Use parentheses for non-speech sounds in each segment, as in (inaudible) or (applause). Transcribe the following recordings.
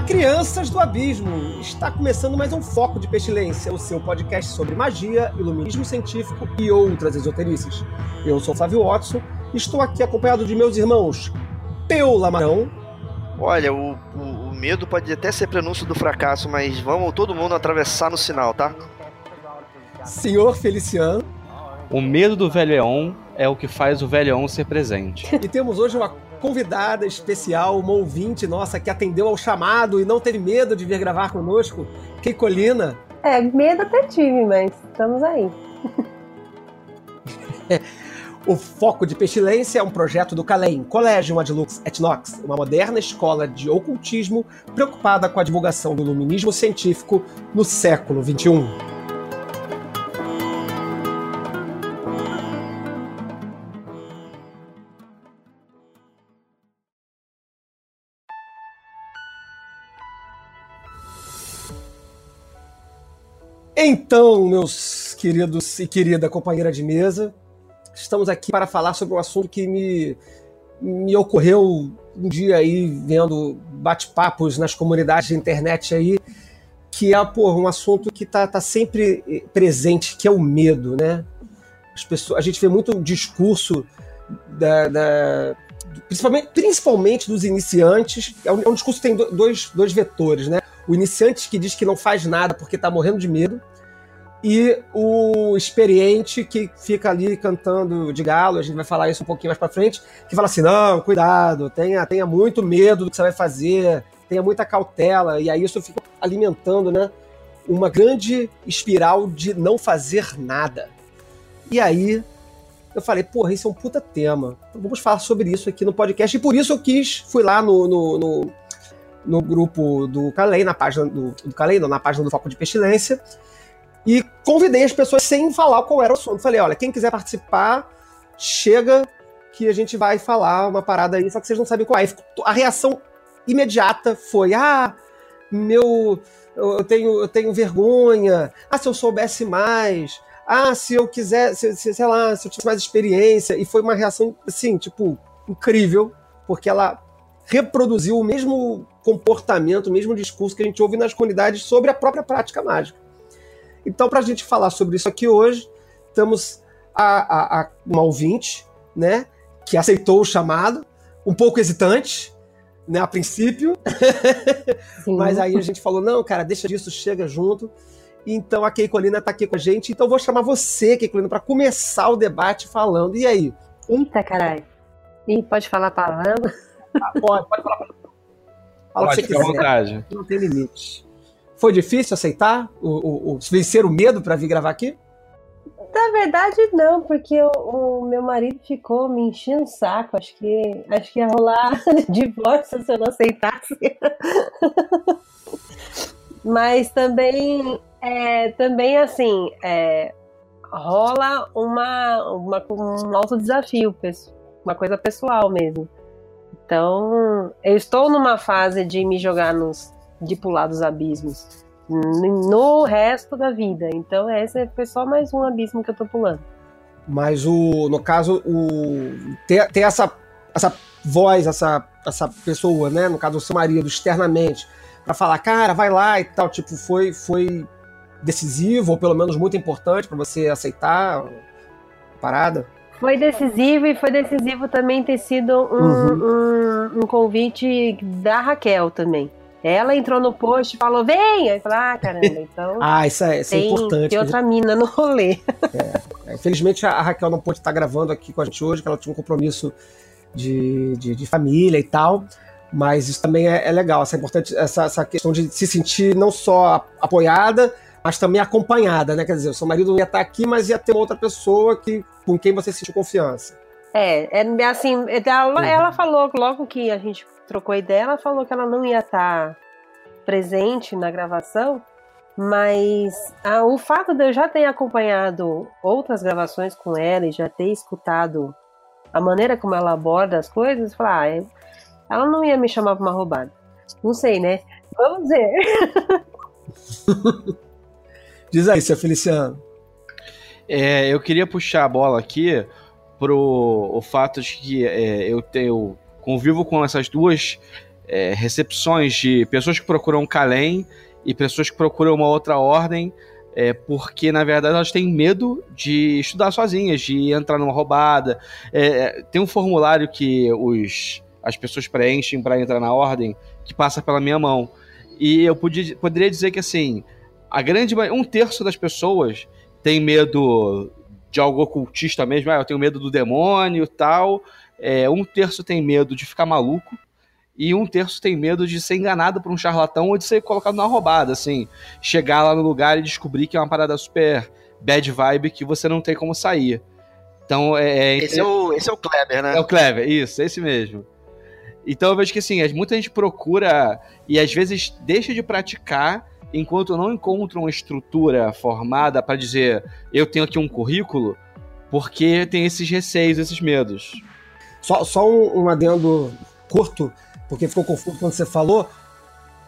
Olá, crianças do abismo! Está começando mais um Foco de Pestilência, o seu podcast sobre magia, iluminismo científico e outras esoterices. Eu sou Flávio Watson e estou aqui acompanhado de meus irmãos Peu Lamarão. Olha, o, o, o medo pode até ser prenúncio do fracasso, mas vamos todo mundo atravessar no sinal, tá? Senhor Feliciano. O medo do velhão é o que faz o velhão ser presente. E temos hoje uma convidada especial, uma ouvinte nossa que atendeu ao chamado e não teve medo de vir gravar conosco, Keikolina. É, medo até tive, mas estamos aí. (laughs) O Foco de Pestilência é um projeto do Calem, Collegium Adlux et Nox, uma moderna escola de ocultismo preocupada com a divulgação do iluminismo científico no século XXI. Então, meus queridos e querida companheira de mesa, estamos aqui para falar sobre um assunto que me, me ocorreu um dia aí, vendo bate-papos nas comunidades de internet aí, que é pô, um assunto que está tá sempre presente, que é o medo, né? As pessoas, a gente vê muito discurso da, da principalmente, principalmente dos iniciantes, é um, é um discurso que tem dois, dois vetores, né? O iniciante que diz que não faz nada porque está morrendo de medo, e o experiente que fica ali cantando de galo, a gente vai falar isso um pouquinho mais para frente, que fala assim: não, cuidado, tenha, tenha muito medo do que você vai fazer, tenha muita cautela, e aí isso fica alimentando, né? Uma grande espiral de não fazer nada. E aí eu falei, porra, isso é um puta tema. Vamos falar sobre isso aqui no podcast. E por isso eu quis, fui lá no, no, no, no grupo do Calei, na página do, do Calei, não, na página do Foco de Pestilência, e convidei as pessoas sem falar qual era o assunto. Falei, olha, quem quiser participar, chega que a gente vai falar uma parada aí, só que vocês não sabem qual é. A reação imediata foi: ah, meu. Eu tenho, eu tenho vergonha. Ah, se eu soubesse mais. Ah, se eu quiser, se, se, sei lá, se eu tivesse mais experiência. E foi uma reação, assim, tipo, incrível, porque ela reproduziu o mesmo comportamento, o mesmo discurso que a gente ouve nas comunidades sobre a própria prática mágica. Então, para a gente falar sobre isso aqui hoje, temos a, a, a, uma ouvinte, né, que aceitou o chamado, um pouco hesitante, né, a princípio, (laughs) mas aí a gente falou, não, cara, deixa disso, chega junto. Então a Keikolina está aqui com a gente, então vou chamar você, Keikolina, para começar o debate falando. E aí? Eita, caralho. E pode falar palavrão? Ah, pode, pode falar. Fala pode, fica à vontade. Não tem limite. Foi difícil aceitar? O, o, o vencer o medo para vir gravar aqui? Na verdade, não, porque o, o, meu marido ficou me enchendo o saco. Acho que, acho que ia rolar (laughs) divórcio se eu não aceitasse. (laughs) Mas também, é, também assim, é, rola uma, uma, um alto desafio, uma coisa pessoal mesmo. Então, eu estou numa fase de me jogar nos, de pular dos abismos no resto da vida. Então esse foi só mais um abismo que eu tô pulando. Mas o, no caso, o ter, ter essa, essa voz, essa, essa pessoa, né? No caso, o seu marido, externamente, para falar, cara, vai lá e tal, tipo, foi, foi decisivo, ou pelo menos muito importante para você aceitar a parada? Foi decisivo e foi decisivo também ter sido um, uhum. um, um convite da Raquel também. Ela entrou no post e falou, vem! Aí falei, ah, caramba, (laughs) então. ah, isso é, isso é tem, importante. Tem outra mina no rolê. é, infelizmente a Raquel não pôde estar gravando aqui com a gente hoje, que ela tinha um compromisso de, de, de família e tal. Mas isso também é, é legal, essa, é importante, essa, essa questão de se sentir não só apoiada, mas também acompanhada, né? Quer dizer, o seu marido ia estar aqui, mas ia ter outra pessoa que, com quem você sentiu confiança. É, é assim, ela, uhum. ela falou logo que a gente trocou ideia, ela falou que ela não ia estar presente na gravação, mas ah, o fato de eu já ter acompanhado outras gravações com ela e já ter escutado a maneira como ela aborda as coisas, falar, ah, é, ela não ia me chamar pra uma roubada. Não sei, né? Vamos ver. (laughs) Diz aí, seu Feliciano. É, eu queria puxar a bola aqui pro o fato de que é, eu tenho convivo com essas duas é, recepções de pessoas que procuram Kalem e pessoas que procuram uma outra ordem, é, porque na verdade elas têm medo de estudar sozinhas, de entrar numa roubada. É, tem um formulário que os, as pessoas preenchem para entrar na ordem que passa pela minha mão. E eu podia, poderia dizer que assim, a grande um terço das pessoas tem medo de algo ocultista mesmo, ah, eu tenho medo do demônio e tal. É, um terço tem medo de ficar maluco e um terço tem medo de ser enganado por um charlatão ou de ser colocado na roubada, assim, chegar lá no lugar e descobrir que é uma parada super bad vibe que você não tem como sair. Então é, é esse é o esse é o Kleber, né? É o Kleber, isso, esse mesmo. Então eu vejo que assim, muita gente procura e às vezes deixa de praticar enquanto não encontra uma estrutura formada para dizer eu tenho aqui um currículo, porque tem esses receios, esses medos. Só, só um, um adendo curto, porque ficou confuso quando você falou,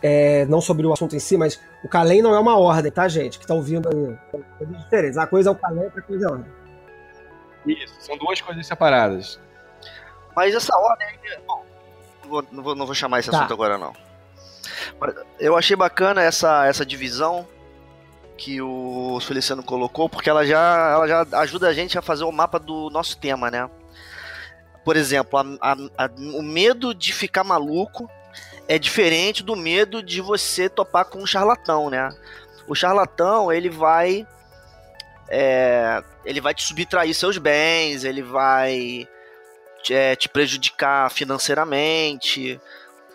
é, não sobre o assunto em si, mas o Kalem não é uma ordem, tá, gente? Que tá ouvindo aí. Coisas diferentes. Uma coisa é o Kalem, outra coisa é a ordem. Isso, são duas coisas separadas. Mas essa ordem. Bom, não vou, não vou, não vou chamar esse tá. assunto agora, não. Eu achei bacana essa, essa divisão que o Feliciano colocou, porque ela já, ela já ajuda a gente a fazer o mapa do nosso tema, né? Por exemplo, a, a, a, o medo de ficar maluco é diferente do medo de você topar com um charlatão, né? O charlatão, ele vai. É, ele vai te subtrair seus bens, ele vai é, te prejudicar financeiramente.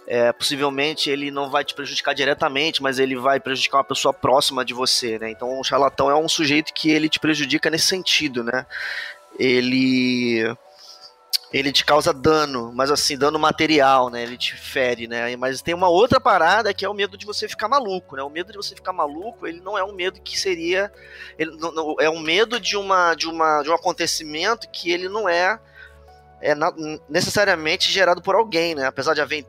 É, possivelmente ele não vai te prejudicar diretamente, mas ele vai prejudicar uma pessoa próxima de você, né? Então, o charlatão é um sujeito que ele te prejudica nesse sentido, né? Ele ele te causa dano, mas assim, dano material, né? Ele te fere, né? Mas tem uma outra parada que é o medo de você ficar maluco, né? O medo de você ficar maluco, ele não é um medo que seria, ele não, não, é um medo de uma de uma de um acontecimento que ele não é é na, necessariamente gerado por alguém, né? Apesar de haver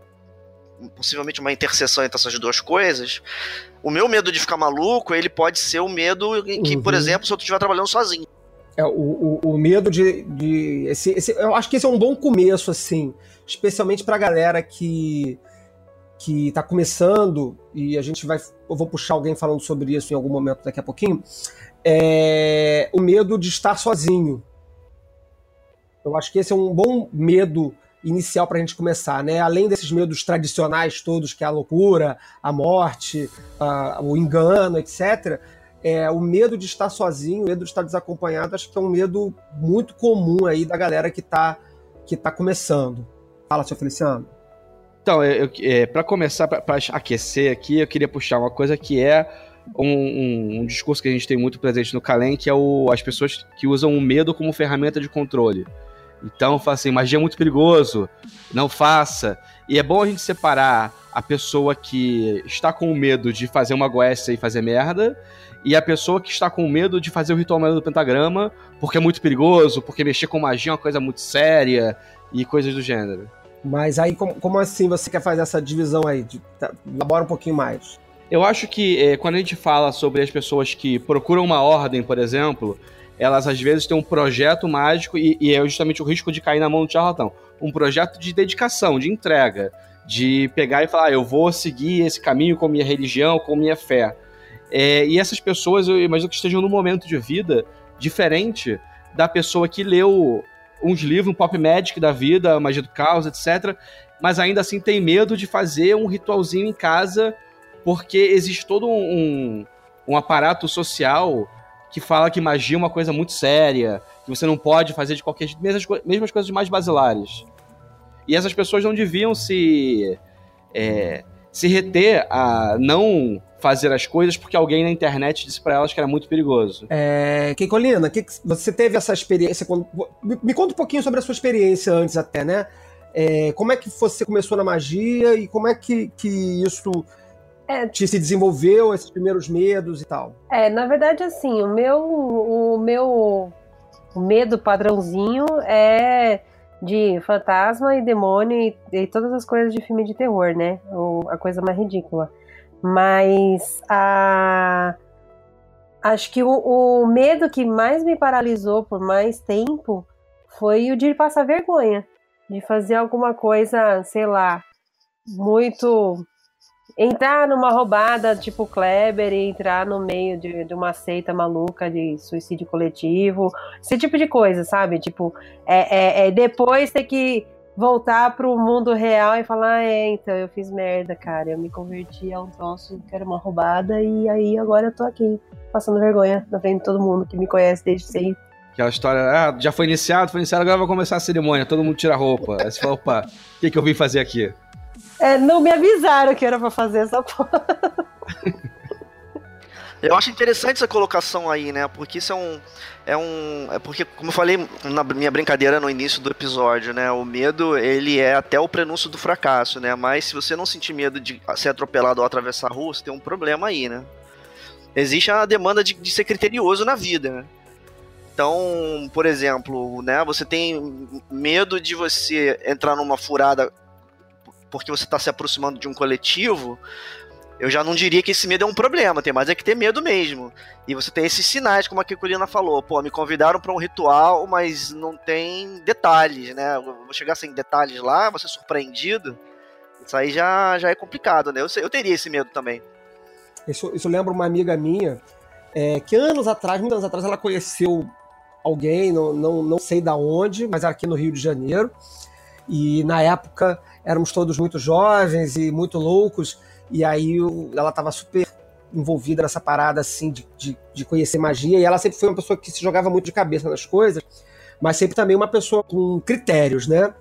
possivelmente uma interseção entre essas duas coisas, o meu medo de ficar maluco, ele pode ser o medo que, uhum. por exemplo, se eu estiver trabalhando sozinho. É, o, o, o medo de. de esse, esse, eu acho que esse é um bom começo, assim, especialmente pra galera que que está começando, e a gente vai. Eu vou puxar alguém falando sobre isso em algum momento daqui a pouquinho. É o medo de estar sozinho. Eu acho que esse é um bom medo inicial para a gente começar, né? Além desses medos tradicionais todos, que é a loucura, a morte, a, o engano, etc. É, o medo de estar sozinho, o medo de estar desacompanhado, acho que é um medo muito comum aí da galera que está que tá começando. Fala, seu Feliciano. Então, é, para começar, para aquecer aqui, eu queria puxar uma coisa que é um, um, um, discurso que a gente tem muito presente no Calem, que é o, as pessoas que usam o medo como ferramenta de controle. Então, fala assim, magia é muito perigoso, não faça. E é bom a gente separar a pessoa que está com medo de fazer uma goécia e fazer merda, e a pessoa que está com medo de fazer o ritual do pentagrama, porque é muito perigoso, porque mexer com magia é uma coisa muito séria, e coisas do gênero. Mas aí, como, como assim você quer fazer essa divisão aí? De, tá, elabora um pouquinho mais. Eu acho que é, quando a gente fala sobre as pessoas que procuram uma ordem, por exemplo, elas às vezes têm um projeto mágico e, e, é justamente o risco de cair na mão do charlatão. Um projeto de dedicação, de entrega, de pegar e falar, ah, eu vou seguir esse caminho com minha religião, com minha fé. É, e essas pessoas, eu imagino que estejam num momento de vida diferente da pessoa que leu uns livros, um pop magic da vida, magia do caos, etc. Mas ainda assim tem medo de fazer um ritualzinho em casa, porque existe todo um, um aparato social que fala que magia é uma coisa muito séria, que você não pode fazer de qualquer jeito, mesmo as, mesmo as coisas mais basilares. E essas pessoas não deviam se é, se reter a não fazer as coisas porque alguém na internet disse para elas que era muito perigoso. É, Keikolina, que, você teve essa experiência? Quando, me conta um pouquinho sobre a sua experiência antes até, né? É, como é que você começou na magia e como é que, que isso é, te se desenvolveu esses primeiros medos e tal? É, na verdade, assim, o meu, o meu o medo padrãozinho é de fantasma e demônio e, e, todas as coisas de filme de terror, né? O, a coisa mais ridícula. Mas a acho que o, o medo que mais me paralisou por mais tempo foi o de passar vergonha, de fazer alguma coisa, sei lá, muito entrar numa roubada tipo Kleber e entrar no meio de, de, uma seita maluca de suicídio coletivo, esse tipo de coisa, sabe? Tipo, é, é, é depois ter que voltar pro mundo real e falar, é, então eu fiz merda, cara, eu me converti a um troço que era uma roubada e aí agora eu tô aqui, passando vergonha na frente de todo mundo que me conhece desde sempre. Aquela história, ah, já foi iniciado, foi iniciado, agora vai começar a cerimônia, todo mundo tira a roupa. Aí você fala, opa, o que, que eu vim fazer aqui? É, não me avisaram que era pra fazer essa (laughs) porra. Eu acho interessante essa colocação aí, né? Porque isso é um. É um. É porque, como eu falei na minha brincadeira no início do episódio, né? O medo, ele é até o prenúncio do fracasso, né? Mas se você não sentir medo de ser atropelado ou atravessar a rua, você tem um problema aí, né? Existe a demanda de, de ser criterioso na vida, né? Então, por exemplo, né? Você tem medo de você entrar numa furada porque você está se aproximando de um coletivo, eu já não diria que esse medo é um problema, tem mais é que ter medo mesmo. E você tem esses sinais, como a Kikulina falou, pô, me convidaram para um ritual, mas não tem detalhes, né? Eu vou chegar sem detalhes lá, vou ser surpreendido. Isso aí já, já é complicado, né? Eu, eu teria esse medo também. Isso, isso lembra uma amiga minha, é, que anos atrás, muitos anos atrás, ela conheceu alguém, não, não, não sei da onde, mas era aqui no Rio de Janeiro. E na época éramos todos muito jovens e muito loucos, e aí ela estava super envolvida nessa parada assim de, de, de, conhecer magia, e ela sempre foi uma pessoa que se jogava muito de cabeça nas coisas, mas sempre também uma pessoa com critérios, né?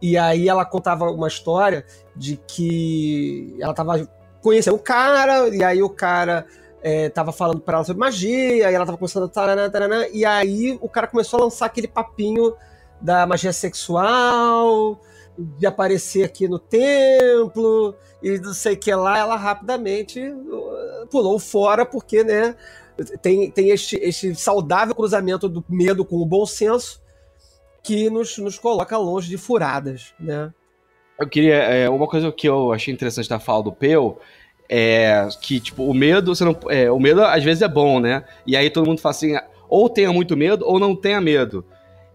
E aí ela contava uma história de que ela estava conhecendo um cara, e aí o cara é, tava falando para ela sobre magia, e ela tava começando a taranã, taranã, e aí o cara começou a lançar aquele papinho da magia sexual, de aparecer aqui no templo e não sei o que lá, ela rapidamente uh, pulou fora, porque, né, tem, tem este, este saudável cruzamento do medo com o bom senso que nos, nos coloca longe de furadas, né. Eu queria, é, uma coisa que eu achei interessante da fala do Peu é que, tipo, o medo, você não, é, o medo às vezes é bom, né, e aí todo mundo fala assim, ou tenha muito medo ou não tenha medo.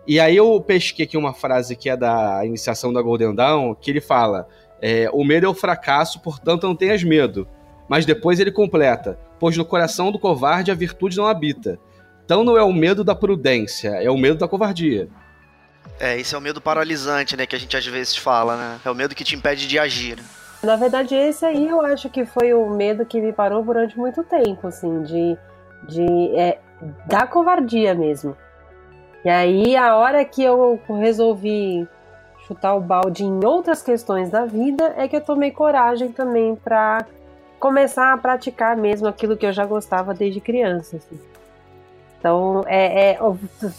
E aí eu pesquei aqui uma frase que é da iniciação da Golden Dawn, que ele fala: é, o medo é o fracasso, portanto não tenhas medo. Mas depois ele completa: pois no coração do covarde a virtude não habita. Então não é o medo da prudência, é o medo da covardia. É, esse é o medo paralisante, né, que a gente às vezes fala, né? É o medo que te impede de agir. Na verdade, esse aí eu acho que foi o medo que me parou durante muito tempo, assim, de, de é, da covardia mesmo. E aí, a hora que eu resolvi chutar o balde em outras questões da vida, é que eu tomei coragem também para começar a praticar mesmo aquilo que eu já gostava desde criança. Assim. Então, é, é,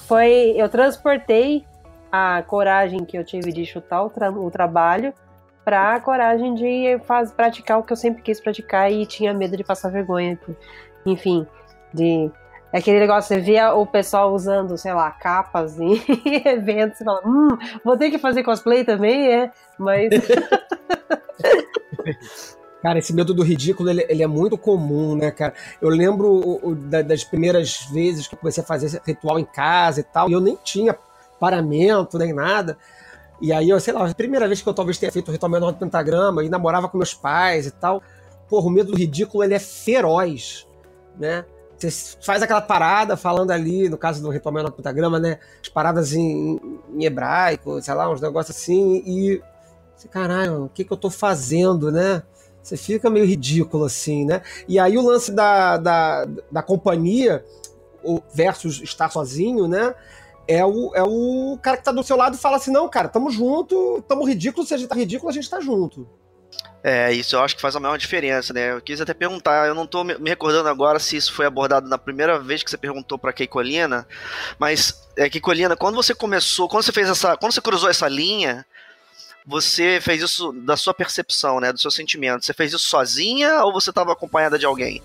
foi, eu transportei a coragem que eu tive de chutar o, tra o trabalho para a coragem de faz, praticar o que eu sempre quis praticar e tinha medo de passar vergonha. Enfim, de é aquele negócio, você via o pessoal usando, sei lá, capas em (laughs) eventos, você fala, hum, vou ter que fazer cosplay também, é, mas. (laughs) Cara, esse medo do ridículo, ele, ele, é muito comum, né, cara? Eu lembro o, o, das primeiras vezes que comecei a fazer ritual em casa e tal, e eu nem tinha paramento, nem nada. E aí, eu sei lá, a primeira vez que eu talvez tenha feito o ritual menor do pentagrama e namorava com meus pais e tal, porra, o medo do ridículo, ele é feroz, né? Você faz aquela parada falando ali, no caso do Ritual no Pentagrama, né? As paradas em, em, hebraico, sei lá, uns negócios assim, e. Você, caralho, o que, que eu tô fazendo, né? Você fica meio ridículo assim, né? E aí o lance da, da, da companhia versus estar sozinho, né? É o, é o cara que tá do seu lado e fala assim: não, cara, tamo junto, tamo ridículo, se a gente tá ridículo, a gente tá junto. É, isso eu acho que faz a maior diferença, né? Eu quis até perguntar, eu não tô me recordando agora se isso foi abordado na primeira vez que você perguntou pra Keikolina, mas, é, Keikolina, quando você começou, quando você fez essa, quando você cruzou essa linha, você fez isso da sua percepção, né, do seu sentimento, você fez isso sozinha ou você estava acompanhada de alguém?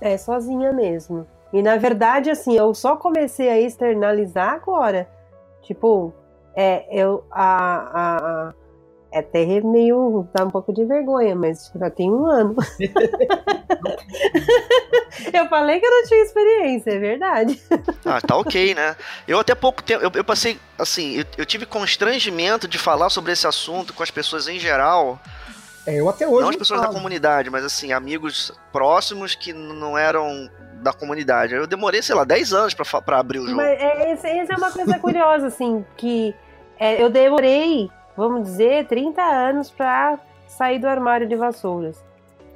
É, sozinha mesmo. E na verdade, assim, eu só comecei a externalizar agora. Tipo, é, eu, a, a, é até meio. dá um pouco de vergonha, mas já tem um ano. (laughs) eu falei que eu não tinha experiência, é verdade. Ah, tá ok, né? Eu até pouco tempo. Eu, eu passei. Assim, eu, eu, tive constrangimento de falar sobre esse assunto com as pessoas em geral. É, eu até hoje. Não as pessoas falo. da comunidade, mas assim, amigos próximos que não eram da comunidade. Eu demorei, sei lá, 10 anos pra, pra abrir o jogo. Mas é, essa é uma coisa curiosa, assim, que é, eu demorei, vamos dizer, 30 anos pra sair do armário de vassouras.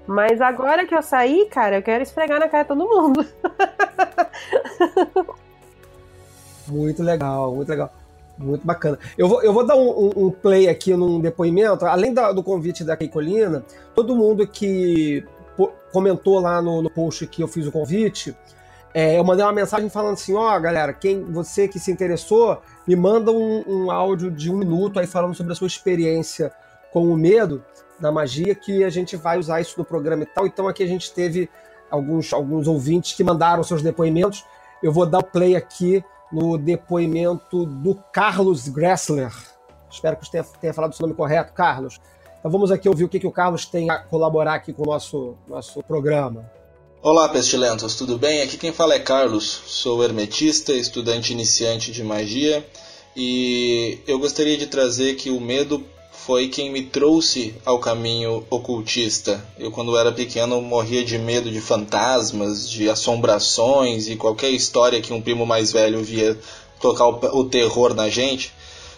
Mas agora que eu saí, cara, eu quero esfregar na cara de todo mundo. (laughs) muito legal, muito legal. Muito bacana. Eu vou, eu vou dar um, um, um play aqui num depoimento. Além da, do convite da Keikolina, todo mundo que comentou lá no, no post que eu fiz o convite, é, eu mandei uma mensagem falando assim: ó, oh, galera, quem você que se interessou, me manda um, um, áudio de um minuto aí falando sobre a sua experiência com o medo da magia, que a gente vai usar isso no programa e tal. Então aqui a gente teve alguns, alguns ouvintes que mandaram seus depoimentos. Eu vou dar o play aqui no depoimento do Carlos Gressler. Espero que tenha, tenha falado o seu nome correto, Carlos. Então vamos aqui ouvir o que, que o Carlos tem a colaborar aqui com o nosso, nosso programa. Olá, pestilentos, tudo bem? Aqui quem fala é Carlos, sou hermetista, estudante iniciante de magia e eu gostaria de trazer que o medo foi quem me trouxe ao caminho ocultista. Eu, quando era pequeno, morria de medo de fantasmas, de assombrações e qualquer história que um primo mais velho via tocar o, terror na gente.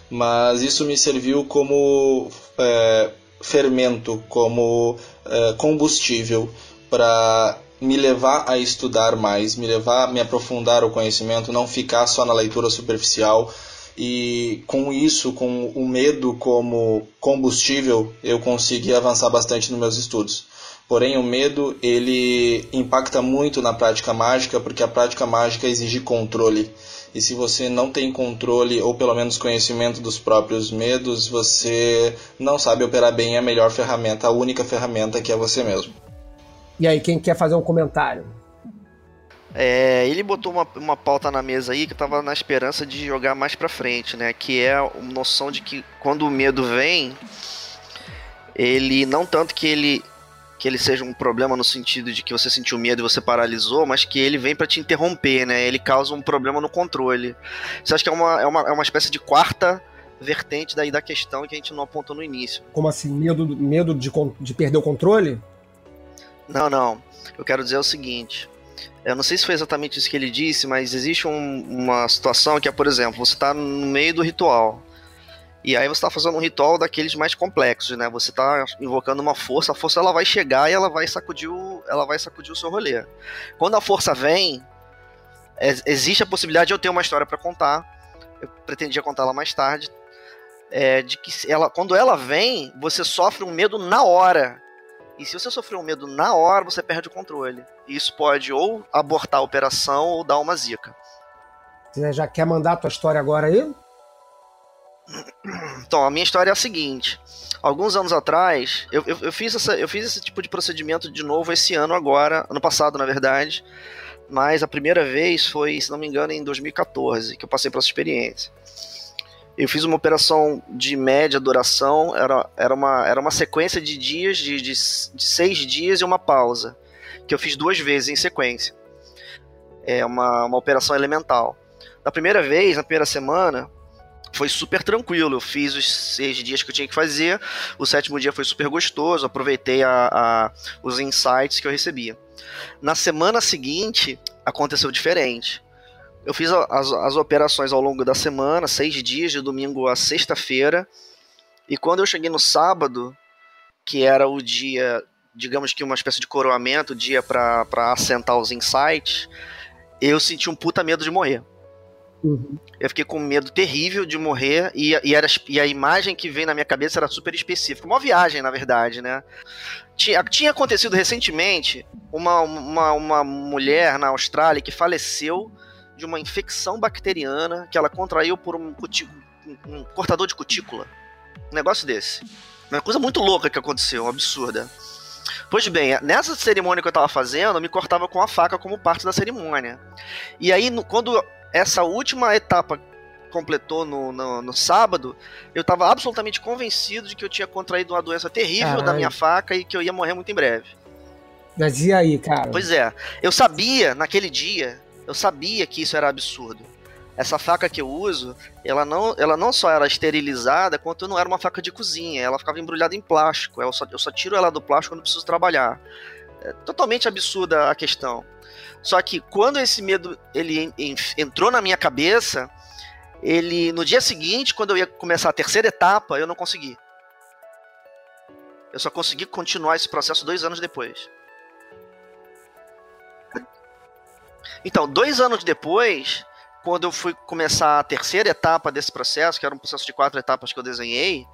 Mas isso me serviu como é, fermento, como é, combustível para me levar a estudar mais, me levar a me aprofundar o conhecimento, não ficar só na leitura superficial e com isso, com o medo como combustível, eu consegui avançar bastante nos meus estudos. Porém, o medo ele impacta muito na prática mágica, porque a prática mágica exige controle. E se você não tem controle ou pelo menos conhecimento dos próprios medos, você não sabe operar bem a melhor ferramenta, a única ferramenta que é você mesmo. E aí, quem quer fazer um comentário? É, ele botou uma, uma pauta na mesa aí que eu tava na esperança de jogar mais pra frente, né? Que é a noção de que quando o medo vem, ele não tanto que ele que ele seja um problema no sentido de que você sentiu medo e você paralisou, mas que ele vem para te interromper, né? Ele causa um problema no controle. Você acha que é uma, é uma, é uma espécie de quarta vertente daí da questão que a gente não apontou no início. Como assim? Medo, medo de, de perder o controle? Não, não. Eu quero dizer o seguinte. Eu não sei se foi exatamente isso que ele disse, mas existe um, uma situação que é, por exemplo, você está no meio do ritual. E aí você está fazendo um ritual daqueles mais complexos, né? Você está invocando uma força, a força ela vai chegar e ela vai sacudir o, ela vai sacudir o seu rolê. Quando a força vem, é, existe a possibilidade de eu ter uma história para contar. Eu pretendia contá-la mais tarde. É, de que ela, quando ela vem, você sofre um medo na hora. E se você sofrer um medo na hora, você perde o controle. E isso pode ou abortar a operação ou dar uma zica. Você já quer mandar a tua história agora aí? (clears throat) Então, a minha história é a seguinte. Alguns anos atrás, eu, eu, eu, fiz essa, eu fiz esse tipo de procedimento de novo esse ano agora, ano passado, na verdade. Mas a primeira vez foi, se não me engano, em 2014, que eu passei por essa experiência. Eu fiz uma operação de média duração, era, era, uma, era uma sequência de dias, de, de, de seis dias e uma pausa, que eu fiz duas vezes em sequência. É uma, uma operação elemental. Da primeira vez, na primeira semana, foi super tranquilo. Eu fiz os seis dias que eu tinha que fazer. O sétimo dia foi super gostoso. Aproveitei a, a, os insights que eu recebia. Na semana seguinte, aconteceu diferente. Eu fiz as, as operações ao longo da semana, seis dias, de domingo a sexta-feira. E quando eu cheguei no sábado, que era o dia, digamos que uma espécie de coroamento, o dia para assentar os insights, eu senti um puta medo de morrer. Uhum. Eu fiquei com medo terrível de morrer e, e, era, e a imagem que veio na minha cabeça era super específica. Uma viagem, na verdade, né? Tinha, tinha acontecido recentemente uma, uma, uma mulher na Austrália que faleceu de uma infecção bacteriana que ela contraiu por um, um cortador de cutícula. Um negócio desse. Uma coisa muito louca que aconteceu, absurda. Pois bem, nessa cerimônia que eu tava fazendo, eu me cortava com a faca como parte da cerimônia. E aí, no, quando essa última etapa completou no, no, no, sábado, eu tava absolutamente convencido de que eu tinha contraído uma doença terrível Caralho. da minha faca e que eu ia morrer muito em breve. Mas e aí, cara? Pois é, eu sabia naquele dia eu sabia que isso era absurdo. essa faca que eu uso, ela não, ela não só era esterilizada, quanto não era uma faca de cozinha. Ela ficava embrulhada em plástico. Eu só, eu só tiro ela do plástico quando preciso trabalhar. É totalmente absurda a questão. Só que quando esse medo ele entrou na minha cabeça, ele no dia seguinte, quando eu ia começar a terceira etapa, eu não consegui. Eu só consegui continuar esse processo dois anos depois. Então, dois anos depois, quando eu fui começar a terceira etapa desse processo, que era um processo de quatro etapas que eu desenhei,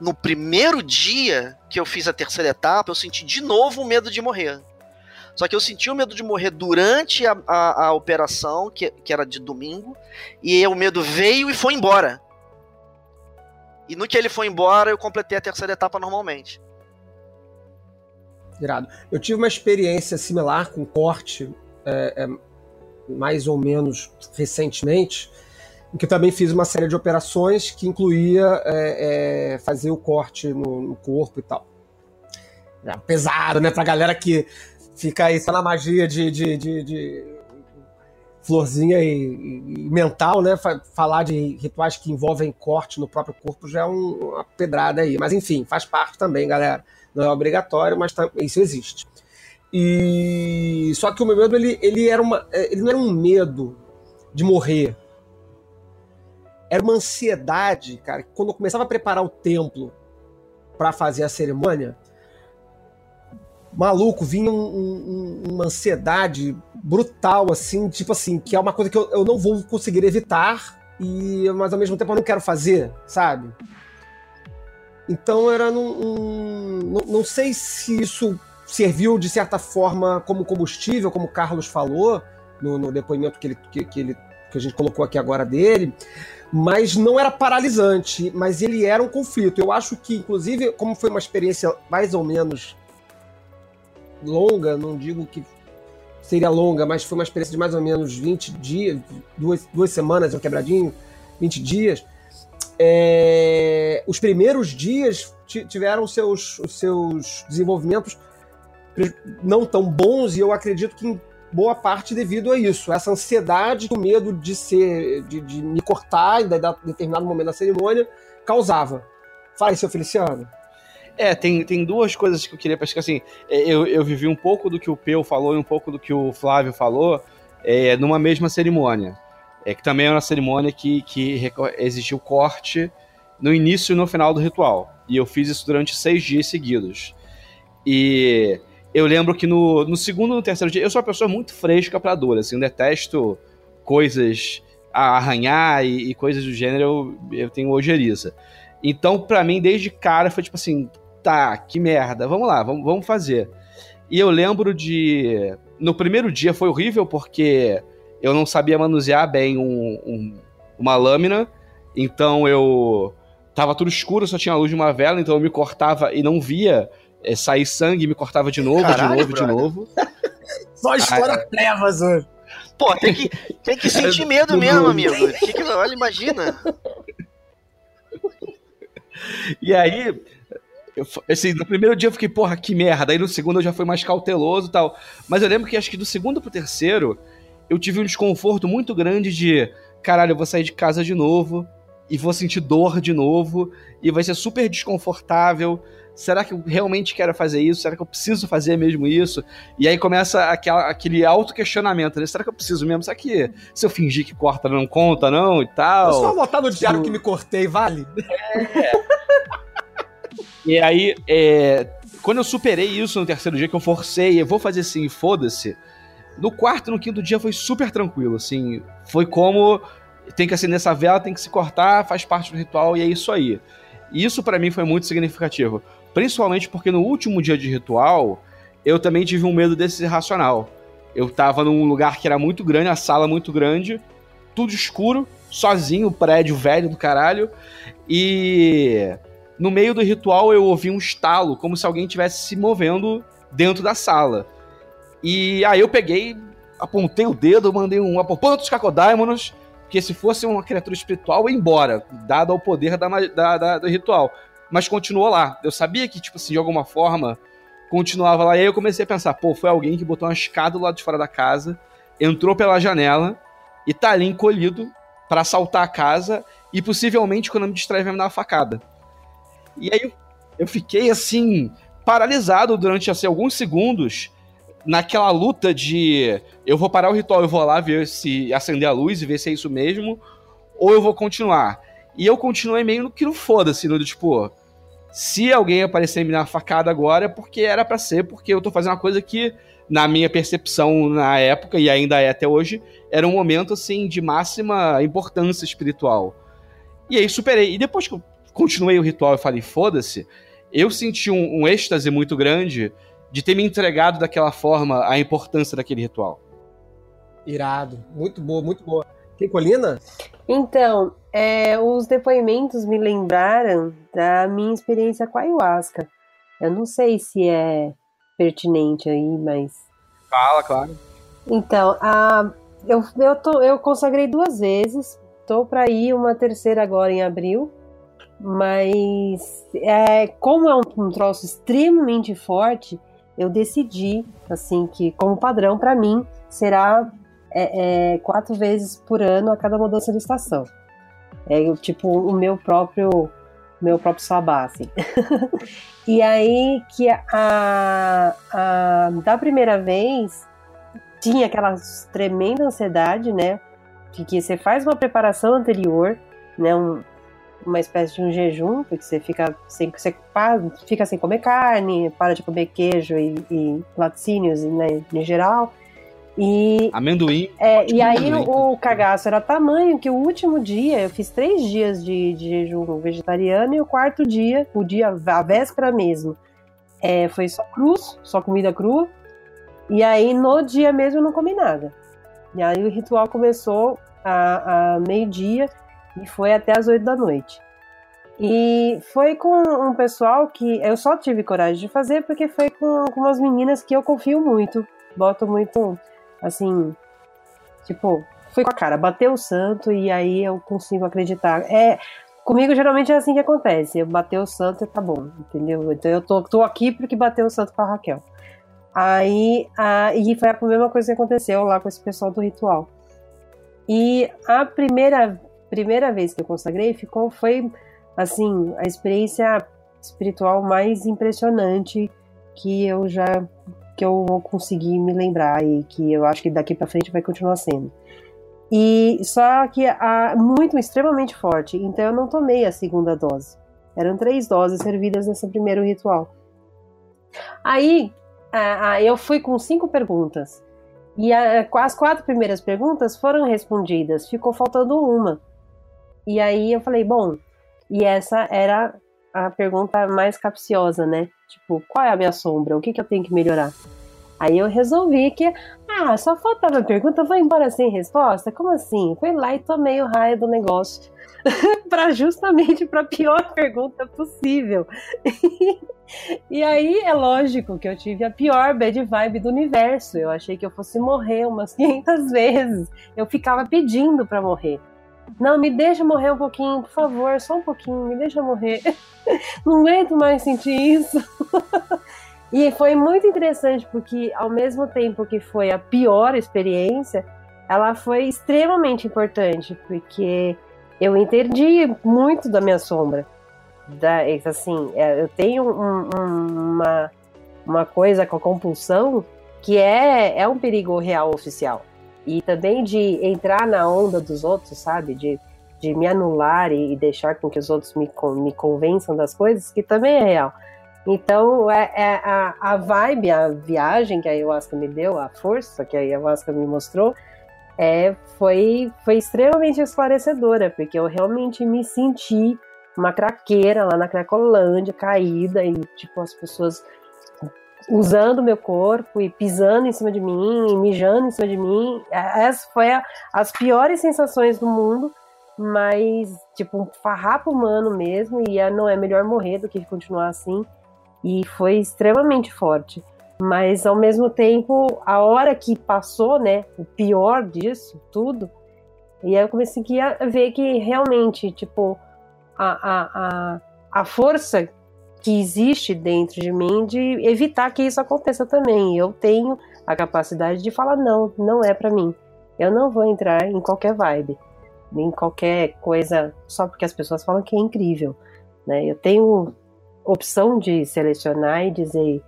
no primeiro dia que eu fiz a terceira etapa, eu senti de novo o medo de morrer. Só que eu senti o medo de morrer durante a, a, a operação, que, que era de domingo, e o medo veio e foi embora. E no que ele foi embora, eu completei a terceira etapa normalmente. Irado. Eu tive uma experiência similar com corte é, é, mais ou menos recentemente, em que também fiz uma série de operações que incluía é, é, fazer o corte no, no, corpo e tal. É pesado, né? Pra galera que fica aí só na magia de, de, de, de florzinha e, e, mental, né? Falar de rituais que envolvem corte no próprio corpo já é um, uma pedrada aí. Mas enfim, faz parte também, galera. Não é obrigatório, mas isso existe. E só que o meu medo ele, ele era uma, é, ele não era um medo de morrer. Era uma ansiedade, cara. Quando eu começava a preparar o templo para fazer a cerimônia, maluco, vinha um, um, uma ansiedade brutal, assim, tipo assim, que é uma coisa que eu, eu não vou conseguir evitar, e mas ao mesmo tempo eu não quero fazer, sabe? Então era num, não, não sei se isso serviu de certa forma como combustível, como o Carlos falou no, no depoimento que, ele, que, que, ele, que a gente colocou aqui agora dele, mas não era paralisante, mas ele era um conflito. Eu acho que, inclusive, como foi uma experiência mais ou menos longa, não digo que seria longa, mas foi uma experiência de mais ou menos 20 dias, duas, duas semanas, um quebradinho, 20 dias. É, os primeiros dias tiveram seus, seus desenvolvimentos não tão bons e eu acredito que em boa parte devido a isso, essa ansiedade, o medo de ser, de, de me cortar em determinado momento da cerimônia causava. Fale, seu Feliciano. É, tem, tem duas coisas que eu queria pescar. Assim, é, eu, eu vivi um pouco do que o Peu falou e um pouco do que o Flávio falou é, numa mesma cerimônia. É que também é uma cerimônia que, que existiu corte no início e no final do ritual. E eu fiz isso durante seis dias seguidos. E eu lembro que no, no segundo e no terceiro dia, eu sou uma pessoa muito fresca pra dor, assim, eu detesto coisas a arranhar e, e coisas do gênero, eu, eu tenho ojeriza. Então, para mim, desde cara, foi tipo assim, tá, que merda, vamos lá, vamos, vamos fazer. E eu lembro de. No primeiro dia foi horrível porque eu não sabia manusear bem um, um, uma lâmina, então eu. Tava tudo escuro, só tinha a luz de uma vela, então eu me cortava e não via é, sair sangue e me cortava de novo, Caralho, de novo, brother. de novo. Só história ah, trevas hoje. Pô, tem que, tem que sentir (laughs) medo mesmo, amigo. Que que, olha, imagina. E aí, eu, assim, no primeiro dia eu fiquei, porra, que merda. Aí no segundo eu já fui mais cauteloso e tal. Mas eu lembro que acho que do segundo pro terceiro, eu tive um desconforto muito grande de, caralho, eu vou sair de casa de novo e vou sentir dor de novo e vai ser super desconfortável será que eu realmente quero fazer isso? Será que eu preciso fazer mesmo isso? E aí começa aquela, aquele auto-questionamento, né? Será que eu preciso mesmo? Será que se eu fingir que corta não conta, não? E tal. Eu só botar no diário que me cortei, vale? É. (laughs) e aí, é, quando eu superei isso no terceiro dia, que eu forcei, eu vou fazer assim, foda-se. No quarto e no quinto dia foi super tranquilo, assim. Foi como tem que acender essa vela, tem que se cortar, faz parte do ritual e é isso aí. E isso para mim foi muito significativo. Principalmente porque no último dia de ritual, eu também tive um medo desse irracional. Eu tava num lugar que era muito grande, a sala muito grande, tudo escuro, sozinho, prédio velho do caralho. E no meio do ritual eu ouvi um estalo, como se alguém estivesse se movendo dentro da sala. E aí eu peguei, apontei o dedo, mandei um apopando dos cacodaimonos, que se fosse uma criatura espiritual, ia embora, dado ao poder da, da, da, do ritual mas continuou lá. Eu sabia que, tipo assim, de alguma forma, continuava lá. E aí eu comecei a pensar, pô, foi alguém que botou uma escada do lado de fora da casa, entrou pela janela e tá ali encolhido, para assaltar a casa e possivelmente, quando eu me distrair, vai me dar uma facada. E aí eu fiquei assim, paralisado durante assim, alguns segundos naquela luta de eu vou parar o ritual, eu vou lá ver se acender a luz e ver se é isso mesmo, ou eu vou continuar. E eu continuei meio que no foda-se, no tipo, se alguém aparecer me dar facada agora é porque era para ser, porque eu tô fazendo uma coisa que, na minha percepção na época, e ainda é até hoje, era um momento assim de máxima importância espiritual. E aí superei. E depois que eu continuei o ritual e falei, foda-se, eu senti um, um êxtase muito grande de ter me entregado daquela forma a importância daquele ritual. Irado. Muito boa, muito boa. Tem colina? Então, é, os depoimentos me lembraram da minha experiência com a ayahuasca. Eu não sei se é pertinente aí, mas. Fala, claro. Então, a, eu, eu, tô, eu consagrei duas vezes. Tô para ir uma terceira agora em abril. Mas é, como é um, um troço extremamente forte, eu decidi assim que como padrão para mim será é, é, quatro vezes por ano a cada mudança de estação. É tipo o meu próprio meu próprio sabá, assim. (laughs) e aí que a, a, da primeira vez tinha aquela tremenda ansiedade, né? Que, que você faz uma preparação anterior, né? Um, uma espécie de um jejum, porque você fica sem, você fica sem comer carne, para de comer queijo e, e laticínios né, em geral. E, amendoim. É, e aí amendoim. o cagaço era tamanho que o último dia, eu fiz três dias de, de jejum vegetariano e o quarto dia, o dia, a véspera mesmo, é, foi só cruz, só comida crua. E aí no dia mesmo eu não comi nada. E aí o ritual começou a, a meio-dia e foi até as oito da noite. E foi com um pessoal que eu só tive coragem de fazer porque foi com, com umas meninas que eu confio muito, boto muito, assim, tipo, foi com a cara, bateu o santo e aí eu consigo acreditar. É, comigo geralmente é assim que acontece, eu bateu o santo e tá bom, entendeu? Então eu tô, tô aqui porque bateu o santo com a Raquel. Aí, a, e foi a mesma coisa que aconteceu lá com esse pessoal do ritual. E a primeira primeira vez que eu consagrei ficou foi assim a experiência espiritual mais impressionante que eu já que eu vou conseguir me lembrar e que eu acho que daqui para frente vai continuar sendo. E só que a, muito extremamente forte, então eu não tomei a segunda dose. Eram três doses servidas nesse primeiro ritual. Aí a, a, eu fui com cinco perguntas e as quatro primeiras perguntas foram respondidas, ficou faltando uma. E aí eu falei, bom, e essa era a pergunta mais capciosa, né? Tipo, qual é a minha sombra? O que, que eu tenho que melhorar? Aí eu resolvi que, ah, só faltava a pergunta, vou embora sem resposta? Como assim? Fui lá e tomei o raio do negócio. (laughs) para justamente para a pior pergunta possível. (laughs) e aí é lógico que eu tive a pior bad vibe do universo. Eu achei que eu fosse morrer umas (laughs) 500 vezes. Eu ficava pedindo para morrer. Não, me deixa morrer um pouquinho, por favor, só um pouquinho, me deixa morrer. (laughs) Não aguento mais sentir isso. (laughs) e foi muito interessante porque, ao mesmo tempo que foi a pior experiência, ela foi extremamente importante, porque eu entendi muito da minha sombra. Da, assim, é, eu tenho um, um, uma, uma coisa com a compulsão que é, é um perigo real oficial e também de entrar na onda dos outros, sabe? De, de me anular e, e deixar com que os outros me, me convençam das coisas, que também é real. Então, é, é a, a vibe, a viagem que a ayahuasca me deu, a força que a ayahuasca me mostrou, é, foi, foi extremamente esclarecedora, porque eu realmente me senti uma craqueira lá na Cracolândia, caída, e tipo, as pessoas usando meu corpo e pisando em cima de mim, e mijando em cima de mim. Essa foi a, as piores sensações do mundo, mas tipo um farrapo humano mesmo, e é, não é melhor morrer do que continuar assim. E foi extremamente forte. Mas ao mesmo tempo, a hora que passou, né, o pior disso tudo, e aí eu comecei a ver que realmente, tipo, a, a, a, a força que existe dentro de mim de evitar que isso aconteça também. Eu tenho a capacidade de falar não, não é para mim. Eu não vou entrar em qualquer vibe. nem qualquer coisa só porque as pessoas falam que é incrível. Né? Eu tenho opção de selecionar e dizer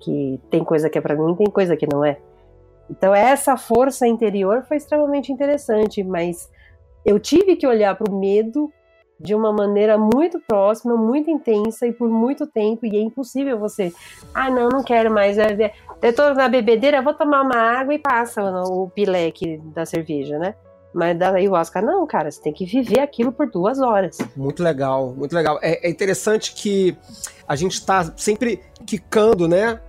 que tem coisa que é para mim, tem coisa que não é. Então essa força interior foi extremamente interessante, mas eu tive que olhar para o medo de uma maneira muito próxima, muito intensa e por muito tempo, e é impossível você, ah, não, não quero mais, eu tô na bebedeira, vou tomar uma água e passa o pileque da cerveja, né? Mas da ayahuasca, não, cara, você tem que viver aquilo por duas horas. Muito legal, muito legal. É, é interessante que a gente está sempre quicando, né?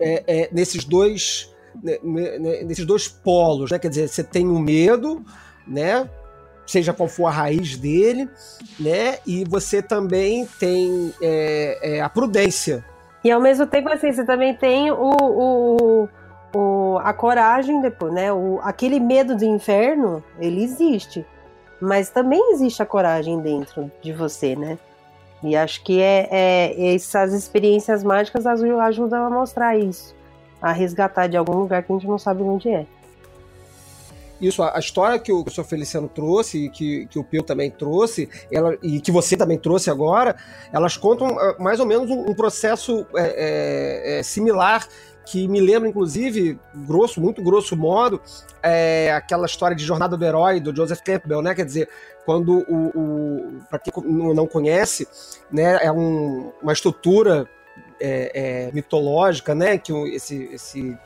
É, é, nesses dois né, né, nesses dois polos, né? Quer dizer, você tem o medo, né? Seja qual for a raiz dele, né? E você também tem é, é, a prudência. E ao mesmo tempo, assim, você também tem o, o o, a coragem depois, né? O, aquele medo do inferno, ele existe. Mas também existe a coragem dentro de você, né? E acho que é, é essas experiências mágicas ajudam a mostrar isso. A resgatar de algum lugar que a gente não sabe onde é. Isso, a, história que o, que senhor Feliciano trouxe, que, que o Pio também trouxe, ela, e que você também trouxe agora, elas contam ah, mais ou menos um, um processo é, é, é, similar que me lembra, inclusive, grosso, muito grosso modo, é aquela história de Jornada do Herói do Joseph Campbell, né? Quer dizer, quando o, o para quem não conhece, né, é um, uma estrutura é, é, mitológica, né? Que esse, esse,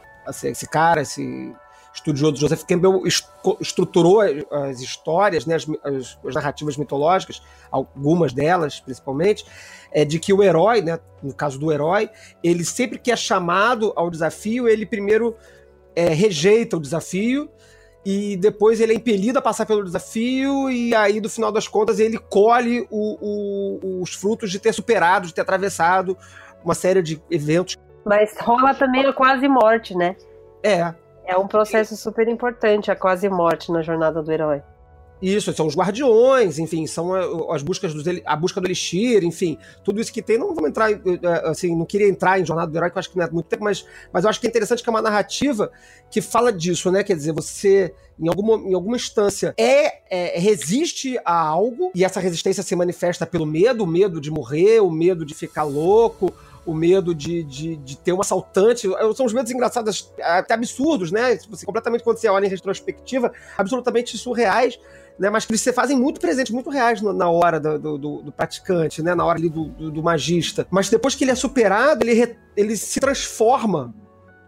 esse cara, esse estudioso Joseph Campbell estruturou as histórias, né, as, as, as, narrativas mitológicas, algumas delas principalmente, é de que o herói, né, no caso do herói, ele sempre que é chamado ao desafio, ele primeiro é, rejeita o desafio e depois ele é impelido a passar pelo desafio e aí, no final das contas, ele colhe o, o, os frutos de ter superado, de ter atravessado uma série de eventos. Mas rola também a quase morte, né? É, é um processo super importante, a quase morte na jornada do herói. Isso, são os guardiões, enfim, são as buscas dos, a busca do elixir, enfim, tudo isso que tem. Não vamos entrar, assim, não queria entrar em Jornada do Herói, que eu acho que não é muito tempo, mas, mas eu acho que é interessante que é uma narrativa que fala disso, né? Quer dizer, você, em alguma, em alguma instância, é, é resiste a algo, e essa resistência se manifesta pelo medo, o medo de morrer, o medo de ficar louco, o medo de, de, de, ter um assaltante. São os medos engraçados, até absurdos, né? Você, completamente, quando você olha em retrospectiva, absolutamente surreais. Né, mas que eles se fazem muito presentes, muito reais na hora do, do, do praticante, né, na hora ali do, do, do, magista. Mas depois que ele é superado, ele, re, ele se transforma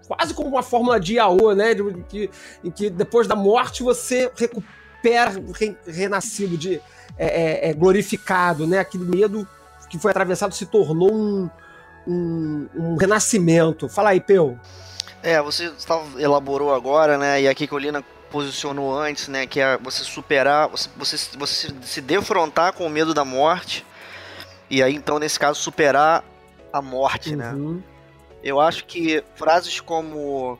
quase como uma fórmula de Iaô, né? De, em que depois da morte você recupera, re, renascido, de, é, é, é, glorificado, né? Aquele medo que foi atravessado se tornou um, um, um renascimento. Fala aí, Peu. É, você elaborou agora, né? E aqui que o Lina posicionou antes, né? Que é você superar, você, você, você se defrontar com o medo da morte. E aí, então, nesse caso, superar a morte, né? uhum. né? Eu acho que frases como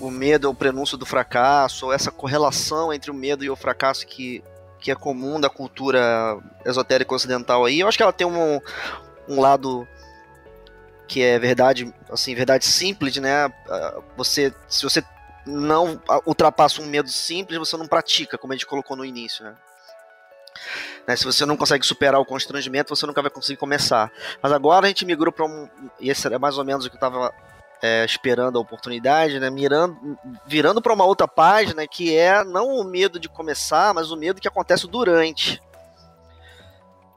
o medo é o prenúncio do fracasso, ou essa correlação entre o medo e o fracasso que, que é comum da cultura esotérica ocidental aí, eu acho que ela tem um, um lado que é verdade, assim, verdade simples, né? Ah, você, se você não ultrapassa um medo simples, você não pratica, como a gente colocou no início, né? né? Se você não consegue superar o constrangimento, você nunca vai conseguir começar. Mas agora a gente migrou para um. E esse é mais ou menos o que eu estava é, esperando a oportunidade, né? Mirando, virando para uma outra página que é não o medo de começar, mas o medo que acontece durante.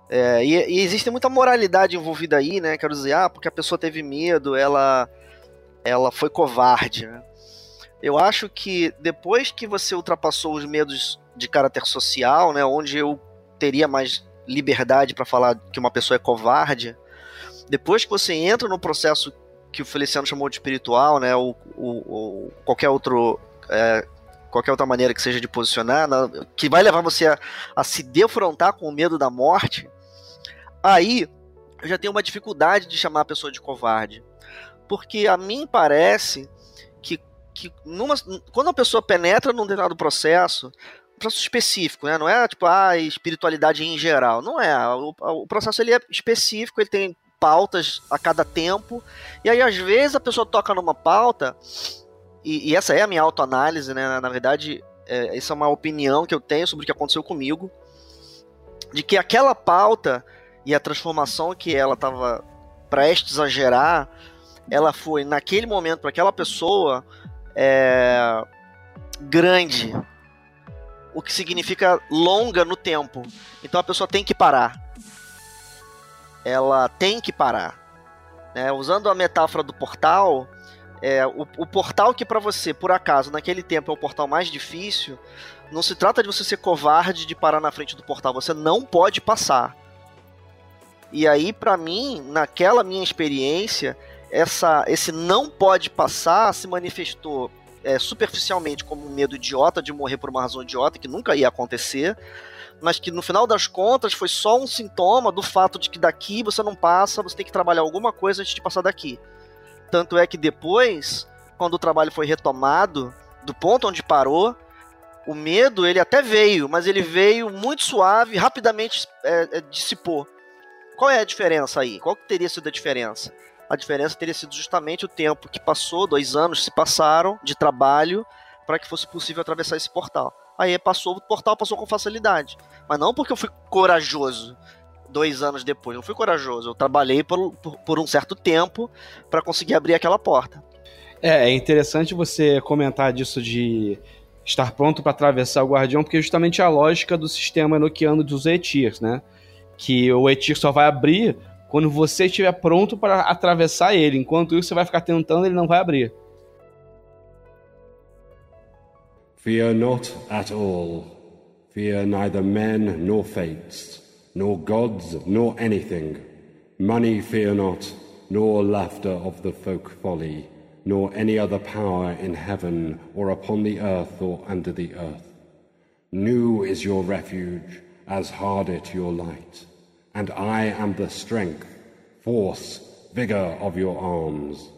É, e, e, existe muita moralidade envolvida aí, né? Quero dizer, ah, porque a pessoa teve medo, ela, ela foi covarde. Né? Eu acho que depois que você ultrapassou os medos de caráter social, né? Onde eu teria mais liberdade para falar que uma pessoa é covarde, depois que você entra no processo que o Feliciano chamou de espiritual, né? Ou, ou, ou qualquer outro é, qualquer outra maneira que seja de posicionar, que vai levar você a, a, se defrontar com o medo da morte, Aí eu já tenho uma dificuldade de chamar a pessoa de covarde. Porque a mim parece que, que numa, quando a pessoa penetra num determinado processo, um processo específico, né? Não é tipo a ah, espiritualidade em geral. Não é. O, o processo ele é específico, ele tem pautas a cada tempo. E aí, às vezes, a pessoa toca numa pauta, e, e essa é a minha autoanálise, né? Na verdade, é, essa é uma opinião que eu tenho sobre o que aconteceu comigo, de que aquela pauta e a transformação que ela estava prestes a gerar, ela foi naquele momento para aquela pessoa é, grande, o que significa longa no tempo. Então a pessoa tem que parar. Ela tem que parar. Né? Usando a metáfora do portal, é, o, o portal que para você, por acaso, naquele tempo é o portal mais difícil, não se trata de você ser covarde de parar na frente do portal, você não pode passar. E aí, para mim, naquela minha experiência, essa, esse não pode passar se manifestou é, superficialmente como um medo idiota de morrer por uma razão idiota, que nunca ia acontecer, mas que no final das contas foi só um sintoma do fato de que daqui você não passa, você tem que trabalhar alguma coisa antes de passar daqui. Tanto é que depois, quando o trabalho foi retomado, do ponto onde parou, o medo ele até veio, mas ele veio muito suave, rapidamente é, é, dissipou. Qual é a diferença aí? Qual que teria sido a diferença? A diferença teria sido justamente o tempo que passou, dois anos se passaram de trabalho para que fosse possível atravessar esse portal. Aí passou, o portal passou com facilidade. Mas não porque eu fui corajoso dois anos depois. Não fui corajoso. Eu trabalhei por, por, por um certo tempo para conseguir abrir aquela porta. É, é interessante você comentar disso de estar pronto para atravessar o guardião, porque é justamente a lógica do sistema enoquiano dos Etirs, né? Que o Etir só vai abrir quando você estiver pronto para atravessar ele. Enquanto isso, você vai ficar tentando, ele não vai abrir. Fear not at all. Fear neither men nor fates, nor gods nor anything. Money fear not, nor laughter of the folk folly, nor any other power in heaven or upon the earth or under the earth. New is your refuge, as hard it your light. and I am the strength, force, vigor of your arms.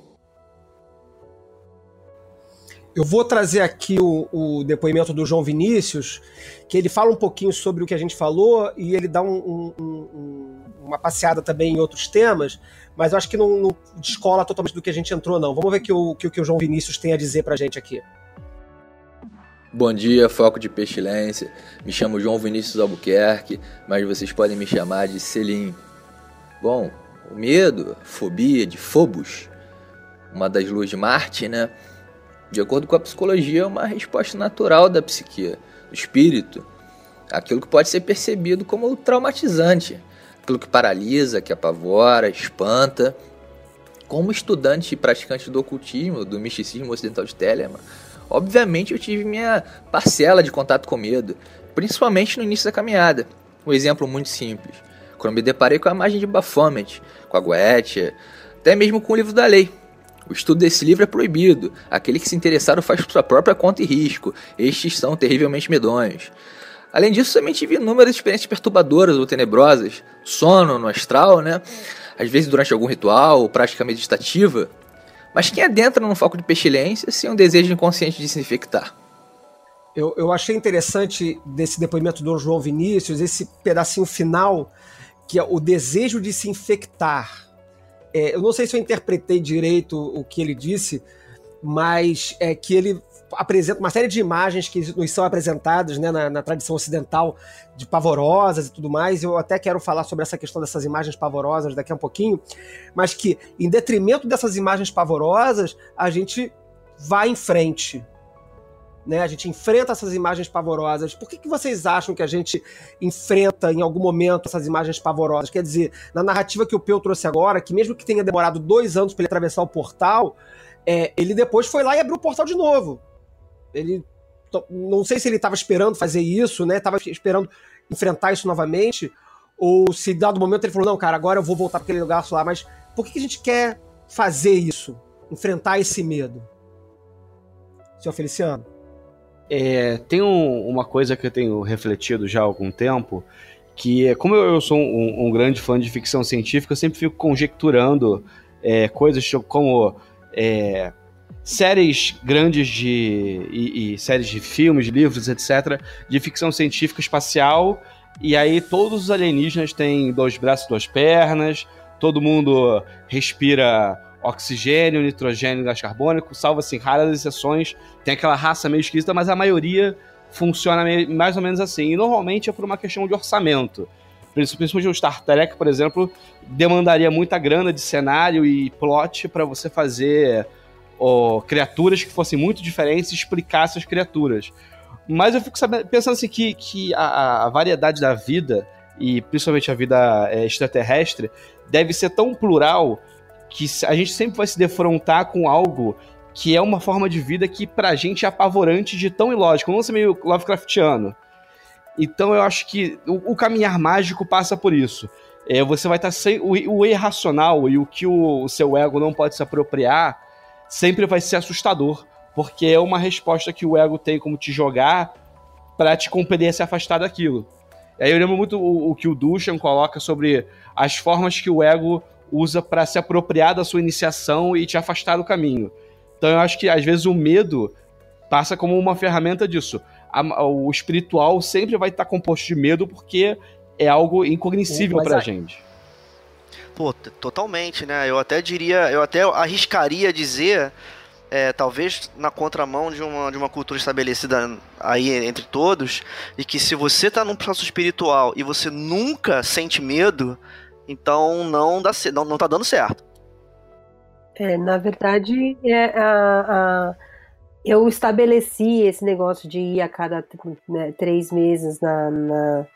Eu vou trazer aqui o, o, depoimento do João Vinícius, que ele fala um pouquinho sobre o que a gente falou e ele dá um, um, um, uma passeada também em outros temas, mas eu acho que não, não descola totalmente do que a gente entrou, não. Vamos ver o que, que o João Vinícius tem a dizer pra gente aqui. Bom dia, Foco de Pestilência. Me chamo João Vinícius Albuquerque, mas vocês podem me chamar de Selim. Bom, o medo, a fobia de Phobos, uma das luas de Marte, né? De acordo com a psicologia, é uma resposta natural da psique, do espírito, aquilo que pode ser percebido como traumatizante, aquilo que paralisa, que apavora, espanta. Como estudante e praticante do ocultismo, do misticismo ocidental de Telemann, Obviamente eu tive minha parcela de contato com medo, principalmente no início da caminhada. Um exemplo muito simples. Quando me deparei com a imagem de Baphomet, com a Goetia, até mesmo com o livro da lei. O estudo desse livro é proibido. Aquele que se interessar o faz por sua própria conta e risco. Estes são terrivelmente medonhos. Além disso, também tive inúmeras experiências perturbadoras ou tenebrosas. Sono no astral, né? Às vezes durante algum ritual ou prática meditativa. Mas quem adentra num foco de pestilência sem um desejo inconsciente de se infectar? Eu, eu achei interessante desse depoimento do João Vinícius, esse pedacinho final, que é o desejo de se infectar. É, eu não sei se eu interpretei direito o que ele disse, mas é que ele apresenta uma série de imagens que nos são apresentadas né, na, na, tradição ocidental de pavorosas e tudo mais. Eu até quero falar sobre essa questão dessas imagens pavorosas daqui a um pouquinho, mas que, em detrimento dessas imagens pavorosas, a gente vai em frente. Né? A gente enfrenta essas imagens pavorosas. Por que, que vocês acham que a gente enfrenta em algum momento essas imagens pavorosas? Quer dizer, na narrativa que o Peu trouxe agora, que mesmo que tenha demorado dois anos para ele atravessar o portal, é, ele depois foi lá e abriu o portal de novo. Ele não sei se ele estava esperando fazer isso, né? Tava esperando enfrentar isso novamente, ou se dado momento ele falou: "Não, cara, agora eu vou voltar para aquele lugar lá", mas por que, que a gente quer fazer isso? Enfrentar esse medo? Senhor Feliciano. É, tem um, uma coisa que eu tenho refletido já há algum tempo, que é como eu, eu sou um, um, grande fã de ficção científica, eu sempre fico conjecturando é, coisas como é, séries grandes de. E, e, séries de filmes, livros, etc., de ficção científica espacial. E aí todos os alienígenas têm dois braços, duas pernas, todo mundo respira oxigênio, nitrogênio, gás carbônico, salvo assim raras exceções. Tem aquela raça meio esquisita, mas a maioria funciona mais ou menos assim. E normalmente é por uma questão de orçamento. Principalmente o Star Trek, por exemplo, demandaria muita grana de cenário e plot para você fazer criaturas que fossem muito diferentes e explicar essas criaturas. Mas eu fico sabendo, pensando assim que, que a, a, variedade da vida, e principalmente a vida é, extraterrestre, deve ser tão plural que a gente sempre vai se defrontar com algo que é uma forma de vida que pra gente é apavorante de tão ilógico. Não ser meio Lovecraftiano. Então eu acho que o, o caminhar mágico passa por isso. É, você vai estar tá sem. O, o, irracional e o que o, o seu ego não pode se apropriar sempre vai ser assustador. Porque é uma resposta que o ego tem como te jogar para te a se afastar daquilo. Aí eu lembro muito o, o que o Dushan coloca sobre as formas que o ego usa para se apropriar da sua iniciação e te afastar do caminho. Então eu acho que às vezes o medo passa como uma ferramenta disso. A, o espiritual sempre vai estar composto de medo porque é algo incognoscível pra a... gente. Pô, totalmente, né? Eu até diria, eu até arriscaria dizer, é, talvez na contramão de uma, de uma cultura estabelecida aí entre todos, e que se você tá num processo espiritual e você nunca sente medo, então não, dá, não, não tá dando certo. É, na verdade, é, a, a, eu estabeleci esse negócio de ir a cada né, três meses na, na,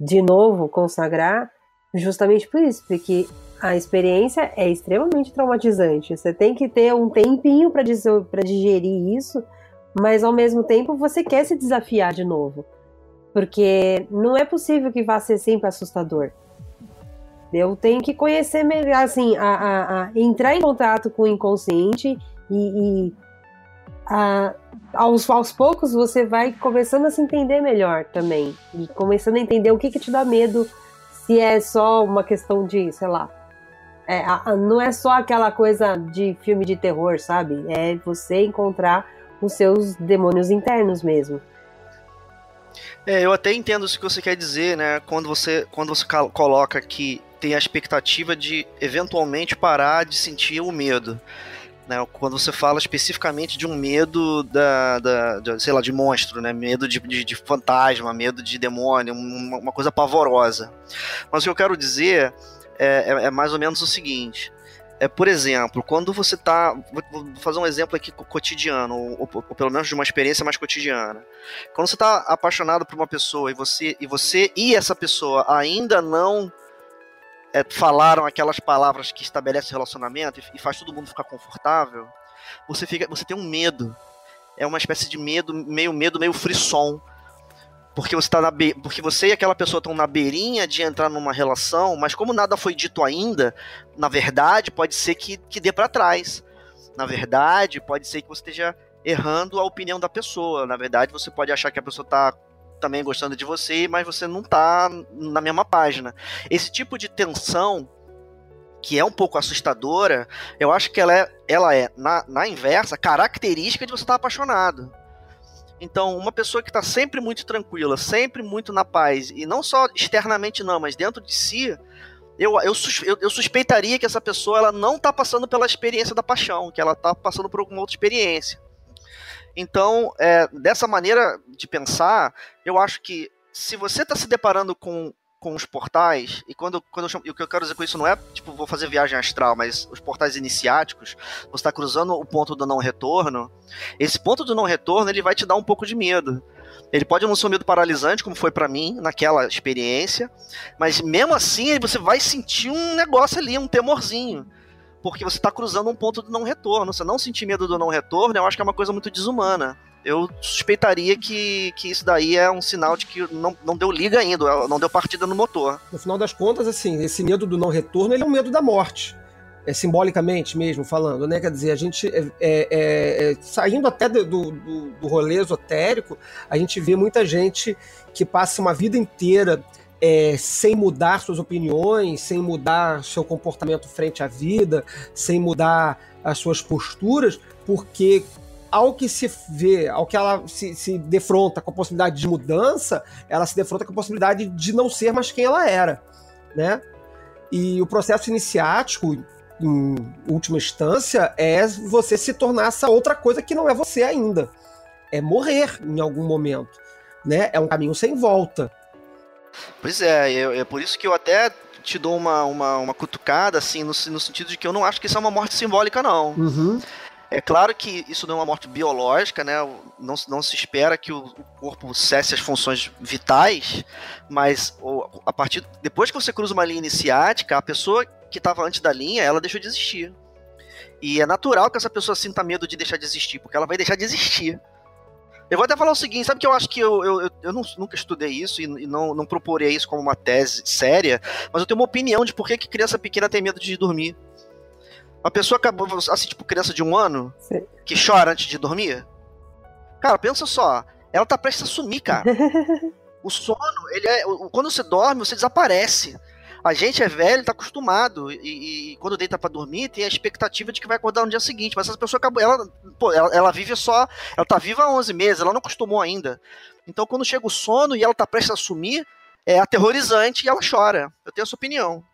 de novo consagrar, justamente por isso, porque a experiência é extremamente traumatizante. Você tem que ter um tempinho para digerir isso, mas ao mesmo tempo você quer se desafiar de novo. Porque não é possível que vá ser sempre assustador. Eu tenho que conhecer melhor, assim, a, a, a entrar em contato com o inconsciente e, e a, aos, aos poucos você vai começando a se entender melhor também. E começando a entender o que, que te dá medo, se é só uma questão de, sei lá. É, não é só aquela coisa de filme de terror, sabe? É você encontrar os seus demônios internos mesmo. É, eu até entendo o que você quer dizer, né? Quando você, quando você coloca que tem a expectativa de eventualmente parar de sentir o medo. Né, quando você fala especificamente de um medo da, da de, sei lá, de monstro, né, medo de, de, de fantasma, medo de demônio, uma, uma, coisa pavorosa. Mas o que eu quero dizer é, é, é mais ou menos o seguinte: é, por exemplo, quando você está. Vou fazer um exemplo aqui cotidiano, ou, ou, pelo menos de uma experiência mais cotidiana. Quando você está apaixonado por uma pessoa e você, e você e essa pessoa ainda não é, falaram aquelas palavras que estabelecem relacionamento e, e, faz todo mundo ficar confortável, você fica, você tem um medo. É uma espécie de medo, meio medo, meio frisson. Porque você tá na be... porque você e aquela pessoa estão na beirinha de entrar numa relação, mas como nada foi dito ainda, na verdade, pode ser que, que dê para trás. Na verdade, pode ser que você esteja errando a opinião da pessoa. Na verdade, você pode achar que a pessoa tá também gostando de você, mas você não tá na mesma página. Esse tipo de tensão que é um pouco assustadora, eu acho que ela é, ela é na, na inversa, característica de você estar apaixonado. Então, uma pessoa que está sempre muito tranquila, sempre muito na paz, e não só externamente não, mas dentro de si, eu, eu, eu, suspeitaria que essa pessoa ela não está passando pela experiência da paixão, que ela está passando por alguma outra experiência. Então, é, dessa maneira de pensar, eu acho que se você está se deparando com, com os portais, e quando, quando eu chamo, o que eu quero dizer com isso não é, tipo, vou fazer viagem astral, mas os portais iniciáticos, você está cruzando o ponto do não retorno, esse ponto do não retorno, ele vai te dar um pouco de medo. Ele pode não ser um medo paralisante, como foi para mim naquela experiência, mas mesmo assim você vai sentir um negócio ali, um temorzinho porque você está cruzando um ponto do não retorno. Você não sentir medo do não retorno, eu acho que é uma coisa muito desumana. Eu suspeitaria que, que isso daí é um sinal de que não, não deu liga ainda, não deu partida no motor. No final das contas, assim, esse medo do não retorno ele é um medo da morte. É, simbolicamente mesmo falando, né? Quer dizer, a gente é, é, é, saindo até do, do, do rolê esotérico, a gente vê muita gente que passa uma vida inteira é, sem mudar suas opiniões, sem mudar seu comportamento frente à vida, sem mudar as suas posturas, porque ao que se vê, ao que ela se, se defronta com a possibilidade de mudança, ela se defronta com a possibilidade de não ser mais quem ela era, né? E o processo iniciático, em última instância, é você se tornar essa outra coisa que não é você ainda. é morrer em algum momento, né? É um caminho sem volta. Pois é, é, é por isso que eu até te dou uma, uma, uma cutucada, assim, no, no sentido de que eu não acho que isso é uma morte simbólica, não. Uhum. É claro que isso não é uma morte biológica, né? Não, não se espera que o, corpo cesse as funções vitais, mas a partir depois que você cruza uma linha iniciática, a pessoa que estava antes da linha, ela deixou de existir. E é natural que essa pessoa sinta medo de deixar de existir, porque ela vai deixar de existir. Eu vou até falar o seguinte, sabe que eu acho que eu, eu, eu não, nunca estudei isso e, e, não, não procurei isso como uma tese séria, mas eu tenho uma opinião de por que, que criança pequena tem medo de dormir. Uma pessoa acabou, assim, tipo, criança de um ano, Sim. que chora antes de dormir. Cara, pensa só, ela tá prestes a sumir, cara. (laughs) o sono, ele é. Quando você dorme, você desaparece. A gente é velho, tá acostumado. E, e quando deita para dormir, tem a expectativa de que vai acordar no dia seguinte. Mas essa pessoa acabou. Ela, pô, ela, ela, vive só. Ela tá viva há 11 meses, ela não acostumou ainda. Então, quando chega o sono e ela tá prestes a sumir, é aterrorizante e ela chora. Eu tenho essa opinião.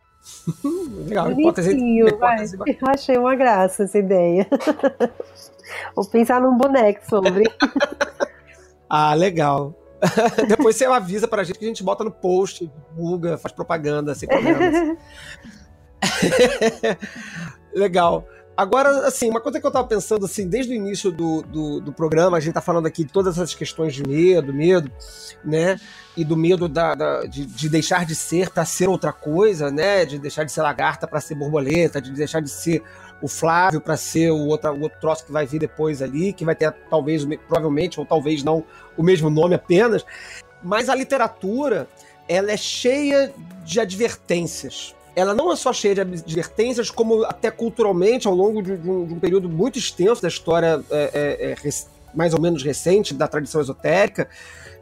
(laughs) Legal, hipótese, hipótese. Eu achei uma graça essa ideia. (laughs) Vou pensar num boneco sobre. (laughs) ah, legal. (laughs) Depois você avisa pra gente que a gente bota no post, divulga, faz propaganda, problemas. (laughs) Legal. Agora, assim, uma coisa que eu tava pensando, assim, desde o início do, do, do, programa, a gente tá falando aqui de todas essas questões de medo, medo, né? E do medo da, da de, de, deixar de ser para ser outra coisa, né? De deixar de ser lagarta para ser borboleta, de deixar de ser o Flávio para ser o outro, o outro troço que vai vir depois ali, que vai ter talvez, provavelmente, ou talvez não, o mesmo nome apenas. Mas a literatura, ela é cheia de advertências. Ela não é só cheia de advertências, como até culturalmente, ao longo de, de, um, de um, período muito extenso da história é, é, é, mais ou menos recente da tradição esotérica,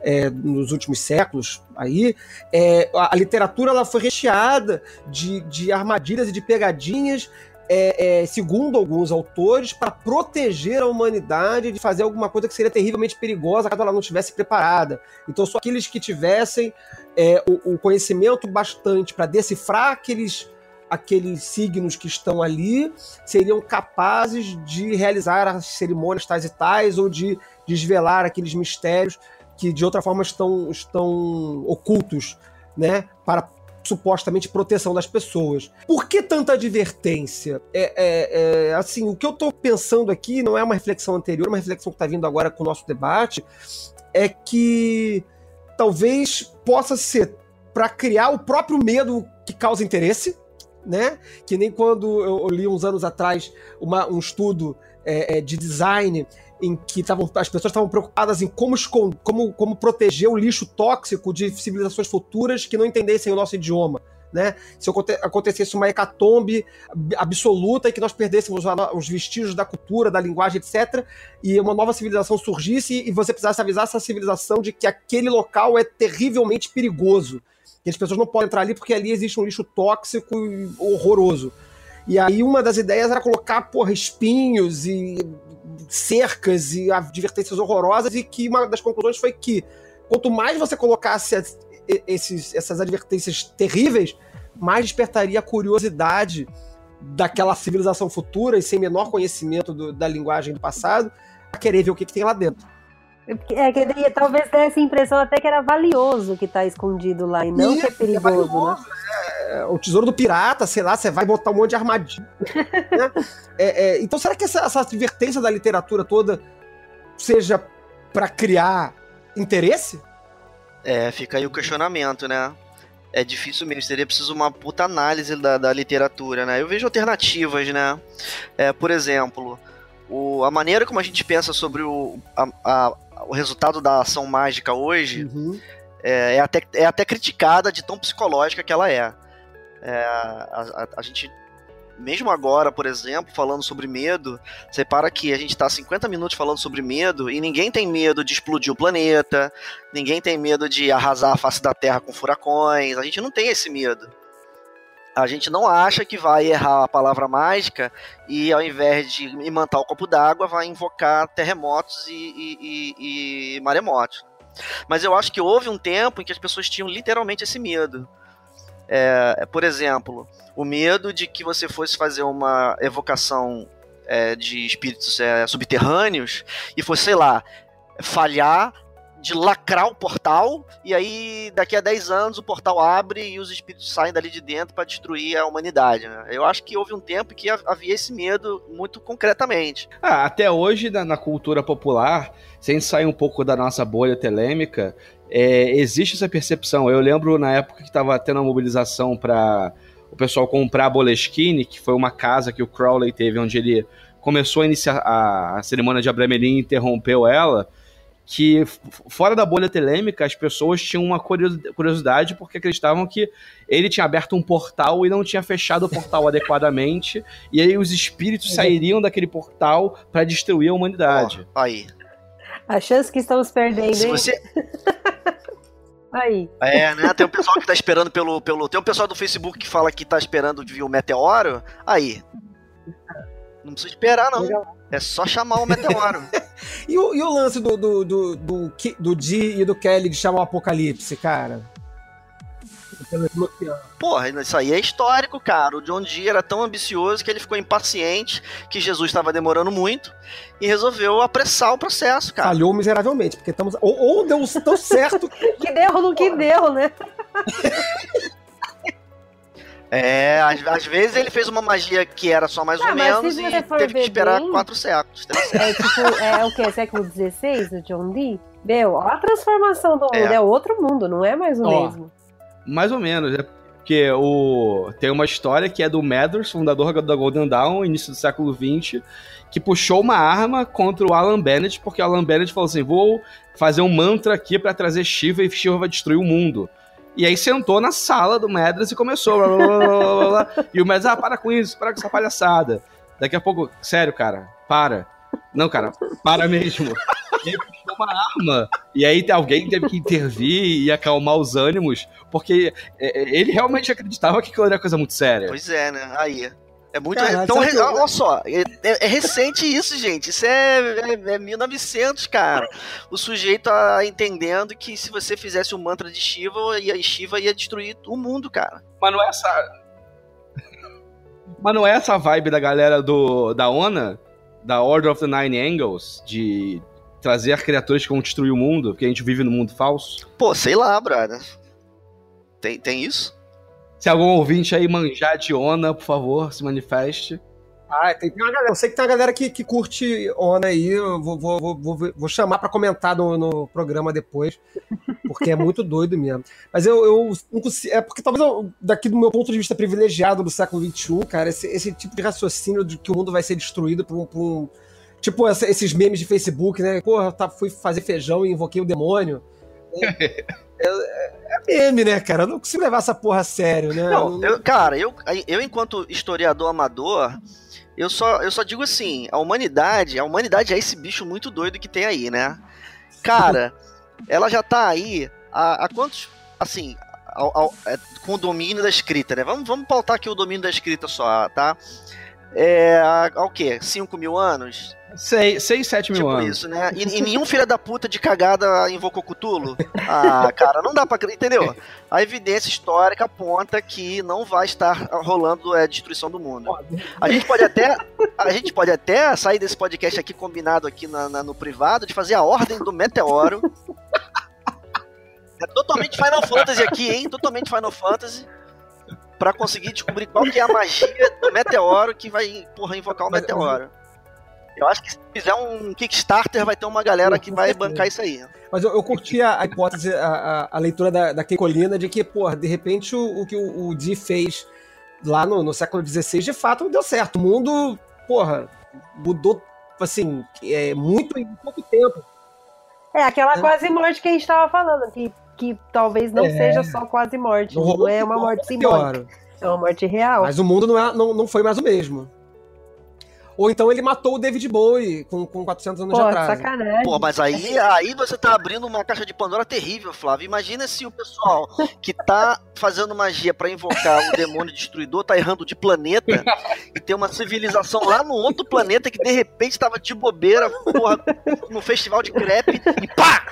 é, nos últimos séculos aí, é, a, a, literatura ela foi recheada de, de armadilhas e de pegadinhas é, é, segundo alguns autores, para proteger a humanidade de fazer alguma coisa que seria terrivelmente perigosa caso ela não estivesse preparada. Então, só aqueles que tivessem é, o, o, conhecimento bastante para decifrar aqueles, aqueles signos que estão ali seriam capazes de realizar as cerimônias tais e tais ou de desvelar aqueles mistérios que de outra forma estão, estão ocultos né, para supostamente proteção das pessoas. Por que tanta advertência? É, é, é, assim, o que eu estou pensando aqui não é uma reflexão anterior, é uma reflexão que está vindo agora com o nosso debate, é que talvez possa ser para criar o próprio medo que causa interesse, né? Que nem quando eu li uns anos atrás uma, um estudo é, é de design em que tavam, as pessoas estavam preocupadas em como, como, como proteger o lixo tóxico de civilizações futuras que não entendessem o nosso idioma. Né? Se acontecesse uma hecatombe absoluta e que nós perdêssemos os vestígios da cultura, da linguagem, etc., e uma nova civilização surgisse e você precisasse avisar essa civilização de que aquele local é terrivelmente perigoso. Que as pessoas não podem entrar ali porque ali existe um lixo tóxico horroroso. E aí uma das ideias era colocar, porra, espinhos e cercas e advertências horrorosas, e que uma das conclusões foi que quanto mais você colocasse esses, essas advertências terríveis, mais despertaria a curiosidade daquela civilização futura e sem menor conhecimento do, da linguagem do passado, a querer ver o que, que tem lá dentro. É, que talvez desse a impressão até que era valioso que está escondido lá e não Isso, que é, é perigoso, é valioso, né? É, o tesouro do pirata, sei lá, você vai botar um monte de armadilha. né? É, é, então, será que essa, essa advertência da literatura toda seja para criar interesse? É, fica aí o questionamento, né? É difícil mesmo, seria preciso uma puta análise da, da literatura, né? Eu vejo alternativas, né? É, por exemplo, o, a maneira como a gente pensa sobre o, a, a, o resultado da ação mágica hoje uhum. é, é, até, é até criticada de tão psicológica que ela é. é a, a, a, gente, mesmo agora, por exemplo, falando sobre medo, você para que a gente está 50 minutos falando sobre medo e ninguém tem medo de explodir o planeta, ninguém tem medo de arrasar a face da Terra com furacões, a gente não tem esse medo a gente não acha que vai errar a palavra mágica e ao invés de imantar o copo d'água, vai invocar terremotos e, e, e, e, maremotos. Mas eu acho que houve um tempo em que as pessoas tinham literalmente esse medo. É, por exemplo, o medo de que você fosse fazer uma evocação é, de espíritos é, subterrâneos e fosse, sei lá, falhar, de lacrar o portal, e aí daqui a 10 anos o portal abre e os espíritos saem dali de dentro para destruir a humanidade. Né? Eu acho que houve um tempo que havia esse medo muito concretamente. Ah, até hoje, na, na cultura popular, sem sair um pouco da nossa bolha telêmica, é, existe essa percepção. Eu lembro na época que estava tendo a mobilização para o pessoal comprar a Boleskine, que foi uma casa que o Crowley teve, onde ele começou a iniciar a, a cerimônia de Abramelin e interrompeu ela que fora da bolha telêmica as pessoas tinham uma curiosidade porque acreditavam que ele tinha aberto um portal e não tinha fechado o portal (laughs) adequadamente e aí os espíritos uhum. sairiam daquele portal para destruir a humanidade. Oh, aí. A chance que estamos perdendo, Se você (laughs) Aí. É, né? Tem um pessoal que tá esperando pelo, pelo. Tem um pessoal do Facebook que fala que tá esperando de vir o meteoro. Aí. Não precisa esperar, não. Legal. É só chamar o meteoro. (laughs) e, o, e o lance do, do, do, do, do Di e do Kelly de chamar o apocalipse, cara? Porra, isso aí é histórico, cara. O John Dee era tão ambicioso que ele ficou impaciente, que Jesus estava demorando muito e resolveu apressar o processo, cara. Falhou miseravelmente, porque estamos. Ou, ou deu tão certo. (laughs) que deu no que deu, né? (laughs) É, às, às, vezes ele fez uma magia que era só mais ah, ou menos e teve que esperar bem, quatro séculos. É tipo, é o que? Século XVI, o John Dee? Meu, olha a transformação do mundo. É. é outro mundo, não é mais o Ó, mesmo. Mais ou menos, é porque o, tem uma história que é do Mathers, fundador da Golden Dawn, início do século XX, que puxou uma arma contra o Alan Bennett, porque o Alan Bennett falou assim: vou fazer um mantra aqui para trazer Shiva e Shiva vai destruir o mundo. E aí sentou na sala do Medras e começou. Blá, blá, blá, e o Medras, ah, para com isso, para com essa palhaçada. Daqui a pouco, sério, cara, para. Não, cara, para mesmo. E aí uma arma. E aí alguém teve que intervir e acalmar os ânimos, porque é, é, ele realmente acreditava que aquilo era coisa muito séria. Pois é, né? Aí. É muito. Caralho, então, re... olha só, é, é, é, recente isso, gente. Isso é, é, é 1900, cara. O sujeito a, entendendo que se você fizesse o um mantra de Shiva, a Shiva ia destruir o mundo, cara. Mas não é essa. Mas não é essa vibe da galera do, da ONA, da Order of the Nine Angles, de trazer criaturas que vão destruir o mundo, porque a gente vive no mundo falso? Pô, sei lá, brother. Tem, tem isso? Se algum ouvinte aí manjar de Ona, por favor, se manifeste. Ah, tem, uma galera, eu sei que tem uma galera que, que curte Ona aí, eu vou, vou, vou, vou chamar para comentar no, no, programa depois, porque é muito (laughs) doido mesmo. Mas eu, eu não consigo, é porque talvez eu, daqui do meu ponto de vista privilegiado do século XXI, cara, esse, esse tipo de raciocínio de que o mundo vai ser destruído por um, por um tipo esses memes de Facebook, né? Porra, tá, fui fazer feijão e invoquei o demônio. É, (laughs) é, é, meme, né, cara? Eu não consigo levar essa porra a sério, né? Não, eu, cara, eu, eu enquanto historiador amador, eu só, eu só digo assim, a humanidade, a humanidade é esse bicho muito doido que tem aí, né? Cara, (laughs) ela já tá aí há, há quantos, assim, ao, ao, é, com o domínio da escrita, né? Vamos, vamos pautar aqui o domínio da escrita só, tá? É, há, há o quê? 5 mil anos? 6, 7 mil tipo anos. isso, né? E, e, nenhum filho da puta de cagada invocou Cutulo. Ah, cara, não dá pra. Entendeu? A evidência histórica aponta que não vai estar rolando a é, destruição do mundo. A gente pode até. A gente pode até sair desse podcast aqui combinado aqui na, na, no privado de fazer a ordem do meteoro. É totalmente Final Fantasy aqui, hein? Totalmente Final Fantasy para conseguir descobrir qual que é a magia do meteoro que vai, porra, invocar o meteoro. Eu acho que se fizer um Kickstarter, vai ter uma galera que vai bancar isso aí. Mas eu, eu curti a, a hipótese, a, a, a, leitura da, da Colina de que, porra, de repente o, o que o, o Dee fez lá no, no século XVI de fato deu certo. O mundo, porra, mudou, assim, é, muito em pouco tempo. É, aquela é. quase morte que a gente tava falando, que, que talvez não é. seja só quase morte. Não, não é uma morte simbólica. É uma morte real. Mas o mundo não, é, não, não foi mais o mesmo. Ou então ele matou o David Bowie com, com 400 anos Pô, de atraso. sacanagem. Pô, mas aí, aí você tá abrindo uma caixa de Pandora terrível, Flávio. Imagina se o pessoal que tá fazendo magia para invocar o demônio destruidor tá errando de planeta e tem uma civilização lá no outro planeta que de repente tava de bobeira, porra, no festival de crepe e pá!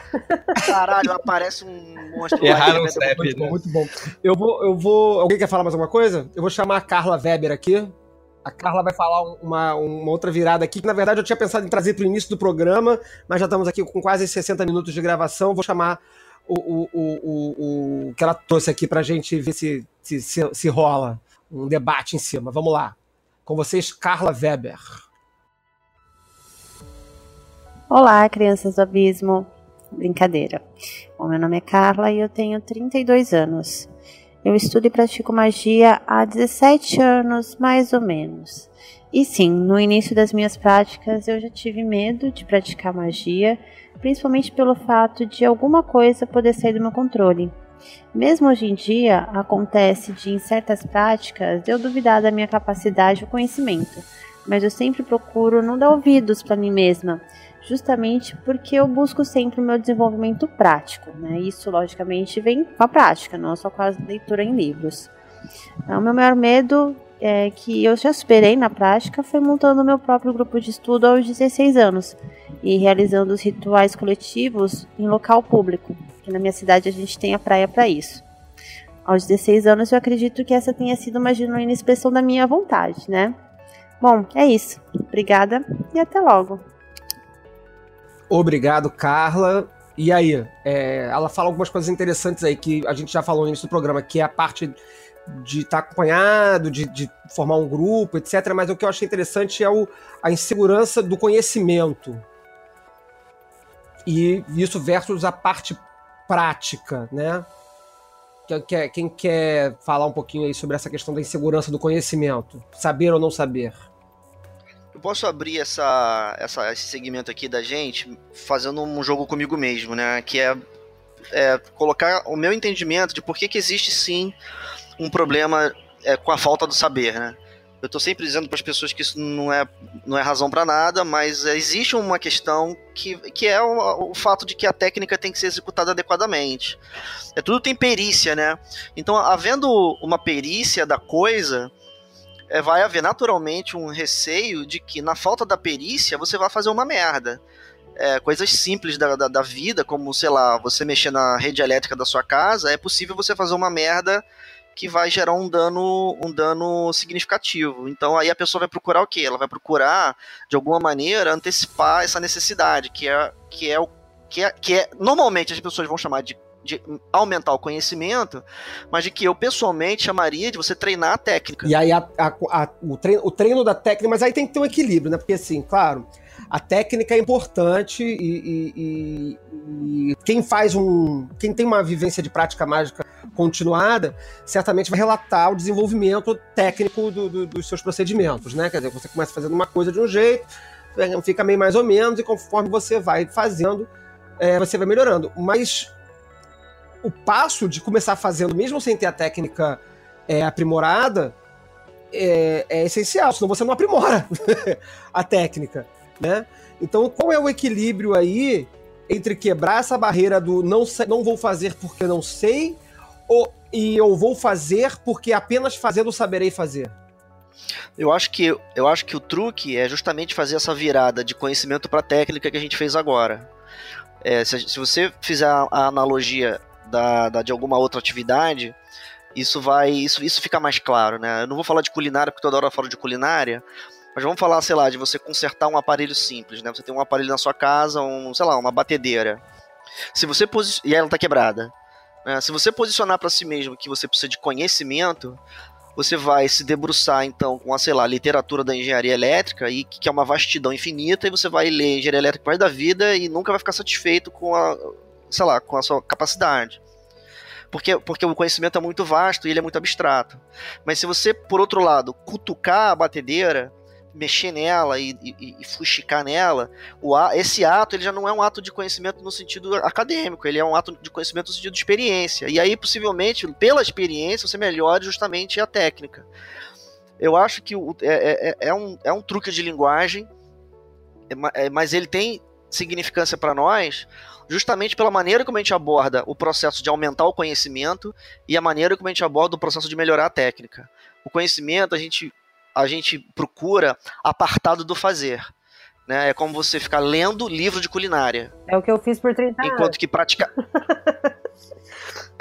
Caralho, aparece um monstro Erraram lá. O crepe, muito, né? bom, muito bom. Eu vou, eu vou. Alguém quer falar mais alguma coisa? Eu vou chamar a Carla Weber aqui A Carla vai falar uma, uma outra virada aqui, que na verdade eu tinha pensado em trazer para o início do programa, mas já estamos aqui com quase 60 minutos de gravação. Vou chamar o, o, o, o que ela trouxe aqui para a gente ver se, se, se, se rola um debate em cima. Vamos lá. Com vocês, Carla Weber. Olá, crianças do abismo. Brincadeira. Bom, meu nome é Carla e eu tenho 32 anos. Eu estudo e pratico magia há 17 anos, mais ou menos. E sim, no início das minhas práticas eu já tive medo de praticar magia, principalmente pelo fato de alguma coisa poder sair do meu controle. Mesmo hoje em dia, acontece de em certas práticas eu duvidar da minha capacidade ou conhecimento, mas eu sempre procuro não dar ouvidos para mim mesma justamente porque eu busco sempre o meu desenvolvimento prático, né? Isso, logicamente, vem com a prática, não só com a leitura em livros. Então, o meu maior medo é que eu já superei na prática foi montando o meu próprio grupo de estudo aos 16 anos e realizando os rituais coletivos em local público, que na minha cidade a gente tem a praia para isso. Aos 16 anos eu acredito que essa tenha sido uma genuína expressão da minha vontade, né? Bom, é isso. Obrigada e até logo. Obrigado, Carla. E aí, é, ela fala algumas coisas interessantes aí que a gente já falou no início do programa, que é a parte de estar tá acompanhado, de, de, formar um grupo, etc. Mas o que eu achei interessante é o, a insegurança do conhecimento. E isso versus a parte prática, né? Quem quer falar um pouquinho aí sobre essa questão da insegurança do conhecimento? Saber ou não saber? Eu posso abrir essa, essa, esse segmento aqui da gente fazendo um jogo comigo mesmo, né? Que é, é colocar o meu entendimento de por que, que existe sim um problema é, com a falta do saber, né? Eu estou sempre dizendo para as pessoas que isso não é, não é razão para nada, mas existe uma questão que, que é o, o, fato de que a técnica tem que ser executada adequadamente. É tudo tem perícia, né? Então, havendo uma perícia da coisa, é, vai haver naturalmente um receio de que, na falta da perícia, você vai fazer uma merda. É, coisas simples da, da, da, vida, como, sei lá, você mexer na rede elétrica da sua casa, é possível você fazer uma merda que vai gerar um dano, um dano significativo. Então aí a pessoa vai procurar o quê? Ela vai procurar, de alguma maneira, antecipar essa necessidade, que é, que é o que é, que é normalmente as pessoas vão chamar de de aumentar o conhecimento, mas de que eu pessoalmente chamaria de você treinar a técnica. E aí a, a, a, o, treino, o treino da técnica, mas aí tem que ter um equilíbrio, né? Porque assim, claro, a técnica é importante e, e, e, e, quem faz um. Quem tem uma vivência de prática mágica continuada, certamente vai relatar o desenvolvimento técnico do, do, dos seus procedimentos, né? Quer dizer, você começa fazendo uma coisa de um jeito, fica meio mais ou menos, e conforme você vai fazendo, é, você vai melhorando. Mas o passo de começar fazendo, mesmo sem ter a técnica é, aprimorada, é, é, essencial, senão você não aprimora (laughs) a técnica, né? Então, qual é o equilíbrio aí entre quebrar essa barreira do não, não vou fazer porque não sei, ou, e eu vou fazer porque apenas fazendo saberei fazer? Eu acho que eu acho que o truque é justamente fazer essa virada de conhecimento para técnica que a gente fez agora. É, se, se, você fizer a analogia da, da, de alguma outra atividade, isso vai. Isso, isso fica mais claro, né? Eu não vou falar de culinária, porque toda hora eu falo de culinária. Mas vamos falar, sei lá, de você consertar um aparelho simples, né? Você tem um aparelho na sua casa, um, sei lá, uma batedeira. Se você e ela está quebrada. Né? Se você posicionar para si mesmo que você precisa de conhecimento, você vai se debruçar então com a, sei lá, literatura da engenharia elétrica, e que é uma vastidão infinita, e você vai ler engenharia elétrica mais da vida e nunca vai ficar satisfeito com a, sei lá, com a sua capacidade. Porque, porque o conhecimento é muito vasto e ele é muito abstrato. Mas se você, por outro lado, cutucar a batedeira, mexer nela e, e, e fuxicar nela, o, esse ato ele já não é um ato de conhecimento no sentido acadêmico, ele é um ato de conhecimento no sentido de experiência. E aí, possivelmente, pela experiência, você melhore justamente a técnica. Eu acho que o, é, é, é, um, é um truque de linguagem, é, é mas ele tem significância para nós justamente pela maneira como a gente aborda o processo de aumentar o conhecimento e a maneira como a gente aborda o processo de melhorar a técnica. O conhecimento a gente, a gente procura apartado do fazer. Né? É como você ficar lendo livro de culinária. É o que eu fiz por 30 anos. Enquanto que praticar.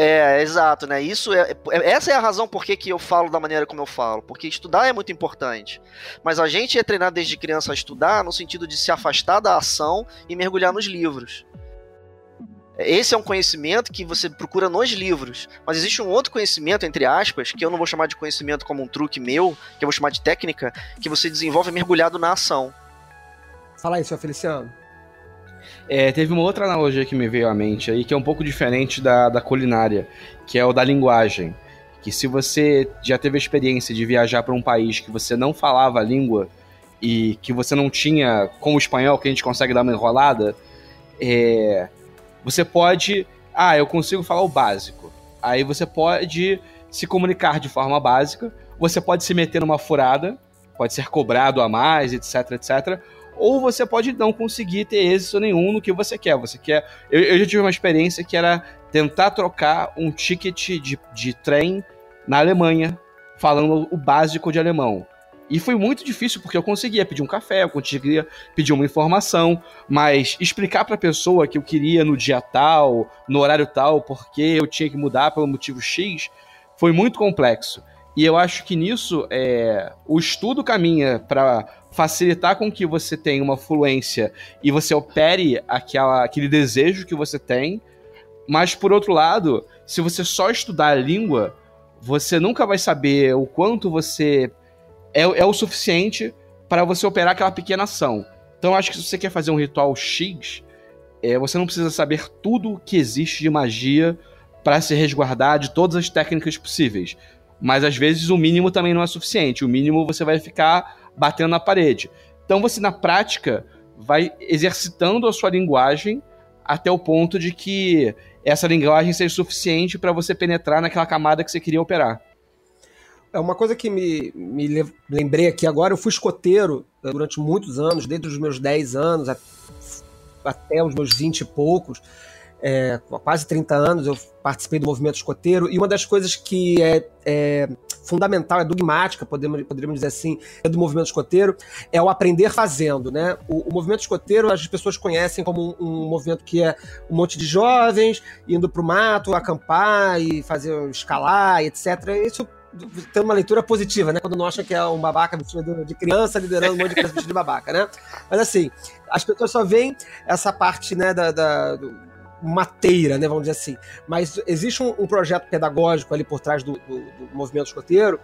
É, exato, né? Isso é, é, essa é a razão por que, que eu falo da maneira como eu falo, porque estudar é muito importante. Mas a gente é treinado desde criança a estudar no sentido de se afastar da ação e mergulhar nos livros. Esse é um conhecimento que você procura nos livros. Mas existe um outro conhecimento, entre aspas, que eu não vou chamar de conhecimento como um truque meu, que eu vou chamar de técnica, que você desenvolve mergulhado na ação. Fala aí, seu Feliciano. É, teve uma outra analogia que me veio à mente aí, que é um pouco diferente da, da culinária, que é o da linguagem. Que se você já teve a experiência de viajar para um país que você não falava a língua e que você não tinha, como o espanhol, que a gente consegue dar uma enrolada, é, você pode. Ah, eu consigo falar o básico. Aí você pode se comunicar de forma básica, você pode se meter numa furada, pode ser cobrado a mais, etc, etc ou você pode não conseguir ter êxito nenhum no que você quer. Você quer. Eu, eu já tive uma experiência que era tentar trocar um ticket de, de trem na Alemanha, falando o básico de alemão. E foi muito difícil porque eu conseguia pedir um café, eu conseguia pedir uma informação, mas explicar para a pessoa que eu queria no dia tal, no horário tal, porque eu tinha que mudar pelo motivo X, foi muito complexo. E eu acho que nisso é, o estudo caminha para facilitar com que você tenha uma fluência e você opere aquela, aquele desejo que você tem. Mas, por outro lado, se você só estudar a língua, você nunca vai saber o quanto você é, é o suficiente para você operar aquela pequena ação. Então, acho que se você quer fazer um ritual X, é, você não precisa saber tudo que existe de magia para se resguardar de todas as técnicas possíveis. Mas às vezes o mínimo também não é suficiente. O mínimo você vai ficar batendo na parede. Então você, na prática, vai exercitando a sua linguagem até o ponto de que essa linguagem seja suficiente para você penetrar naquela camada que você queria operar. É uma coisa que me, me lembrei aqui agora, eu fui escoteiro né, durante muitos anos, desde os meus 10 anos até os meus 20 e poucos é, quase 30 anos eu participei do movimento escoteiro, e uma das coisas que é, é fundamental, é dogmática, podemos, poderíamos dizer assim, do movimento escoteiro, é o aprender fazendo. Né? O, o movimento escoteiro as pessoas conhecem como um, um, movimento que é um monte de jovens indo para o mato, acampar e fazer escalar, etc. Isso tem uma leitura positiva, né? Quando não acha que é um babaca vestido de criança liderando um monte de criança vestido de babaca, né? Mas assim, as pessoas só veem essa parte, né, da, da mateira, né, vamos dizer assim. Mas existe um, um projeto pedagógico ali por trás do, do, do, movimento escoteiro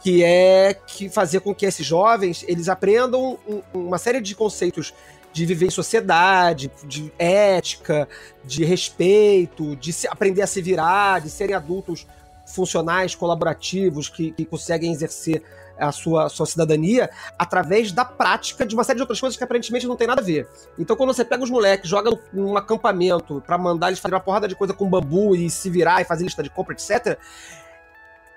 que é que fazer com que esses jovens eles aprendam um, uma série de conceitos de viver em sociedade, de ética, de respeito, de se, aprender a se virar, de serem adultos funcionais, colaborativos, que, que conseguem exercer a sua, sua cidadania através da prática de uma série de outras coisas que aparentemente não tem nada a ver. Então, quando você pega os moleques, joga num acampamento para mandar eles fazer uma porrada de coisa com bambu e se virar e fazer lista de compra, etc.,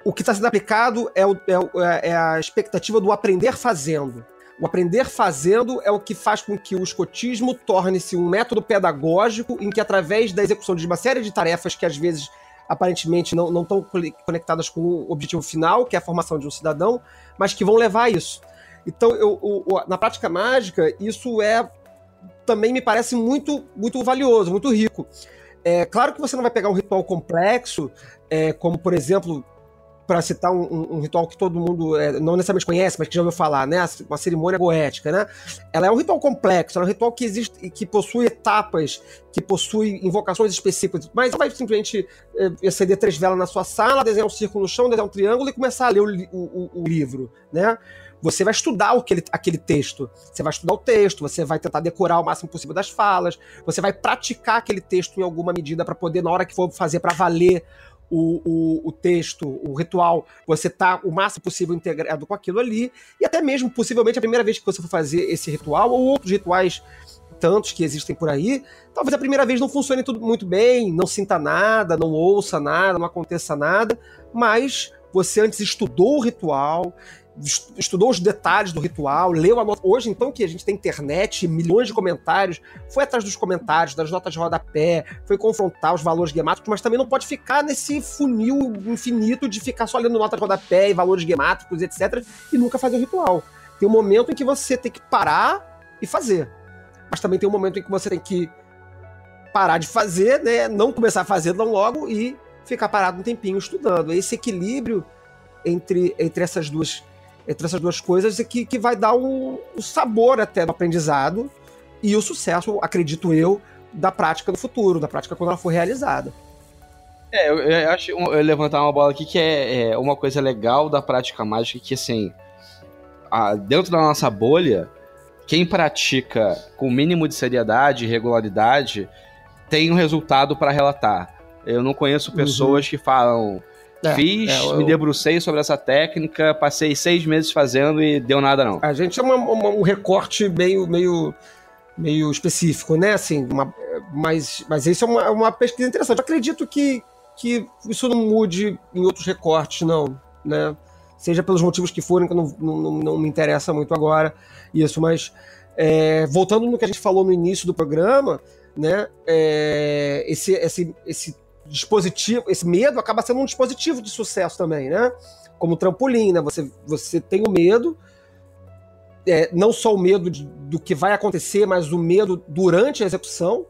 o que está sendo aplicado é, o, é, é a expectativa do aprender fazendo. O aprender fazendo é o que faz com que o escotismo torne-se um método pedagógico em que, através da execução de uma série de tarefas que às vezes aparentemente não, não estão conectadas com o objetivo final, que é a formação de um cidadão, mas que vão levar a isso. Então, eu, eu, na prática mágica, isso é também me parece muito, muito valioso, muito rico. É claro que você não vai pegar um ritual complexo, é, como por exemplo para citar um, um, um, ritual que todo mundo é, não necessariamente conhece, mas que já ouviu falar, né? Uma cerimônia goética, né? Ela é um ritual complexo, é um ritual que existe, que possui etapas, que possui invocações específicas, mas vai simplesmente é, acender três velas na sua sala, desenhar um círculo no chão, desenhar um triângulo e começar a ler o, o, o livro, né? Você vai estudar aquele, aquele texto. Você vai estudar o texto, você vai tentar decorar o máximo possível das falas, você vai praticar aquele texto em alguma medida para poder, na hora que for fazer para valer, o, o, o, texto, o ritual, você tá o máximo possível integrado com aquilo ali, e até mesmo, possivelmente, a primeira vez que você for fazer esse ritual, ou outros rituais tantos que existem por aí, talvez a primeira vez não funcione tudo muito bem, não sinta nada, não ouça nada, não aconteça nada, mas você antes estudou o ritual, estudou os detalhes do ritual, leu a nota. Hoje, então, que a gente tem internet, milhões de comentários, foi atrás dos comentários, das notas de rodapé, foi confrontar os valores gemátricos, mas também não pode ficar nesse funil infinito de ficar só lendo notas de rodapé e valores gemátricos, etc., e nunca fazer o ritual. Tem um momento em que você tem que parar e fazer. Mas também tem um momento em que você tem que parar de fazer, né? Não começar a fazer logo e ficar parado um tempinho estudando. Esse equilíbrio entre, entre essas duas entre essas duas coisas é que, que vai dar um, um sabor até do aprendizado e o sucesso, acredito eu, da prática no futuro, da prática quando ela for realizada. É, eu, eu acho eu levantar uma bola aqui que é, é, uma coisa legal da prática mágica que assim, a, dentro da nossa bolha, quem pratica com o mínimo de seriedade e regularidade tem um resultado para relatar. Eu não conheço uhum. pessoas uhum. que falam. É, Fiz, é, eu... me debrucei sobre essa técnica, passei seis meses fazendo e deu nada não. A gente é uma, uma, um recorte meio, meio, meio específico, né? Assim, uma, mas, mas isso é uma, uma pesquisa interessante. Eu acredito que, que isso não mude em outros recortes, não, né? Seja pelos motivos que forem, que não, não, não me interessa muito agora isso, mas é, voltando no que a gente falou no início do programa, né? É, esse, esse, esse dispositivo, esse medo acaba sendo um dispositivo de sucesso também, né? Como trampolim, né? Você, você tem o medo, é, não só o medo de, do que vai acontecer, mas o medo durante a execução,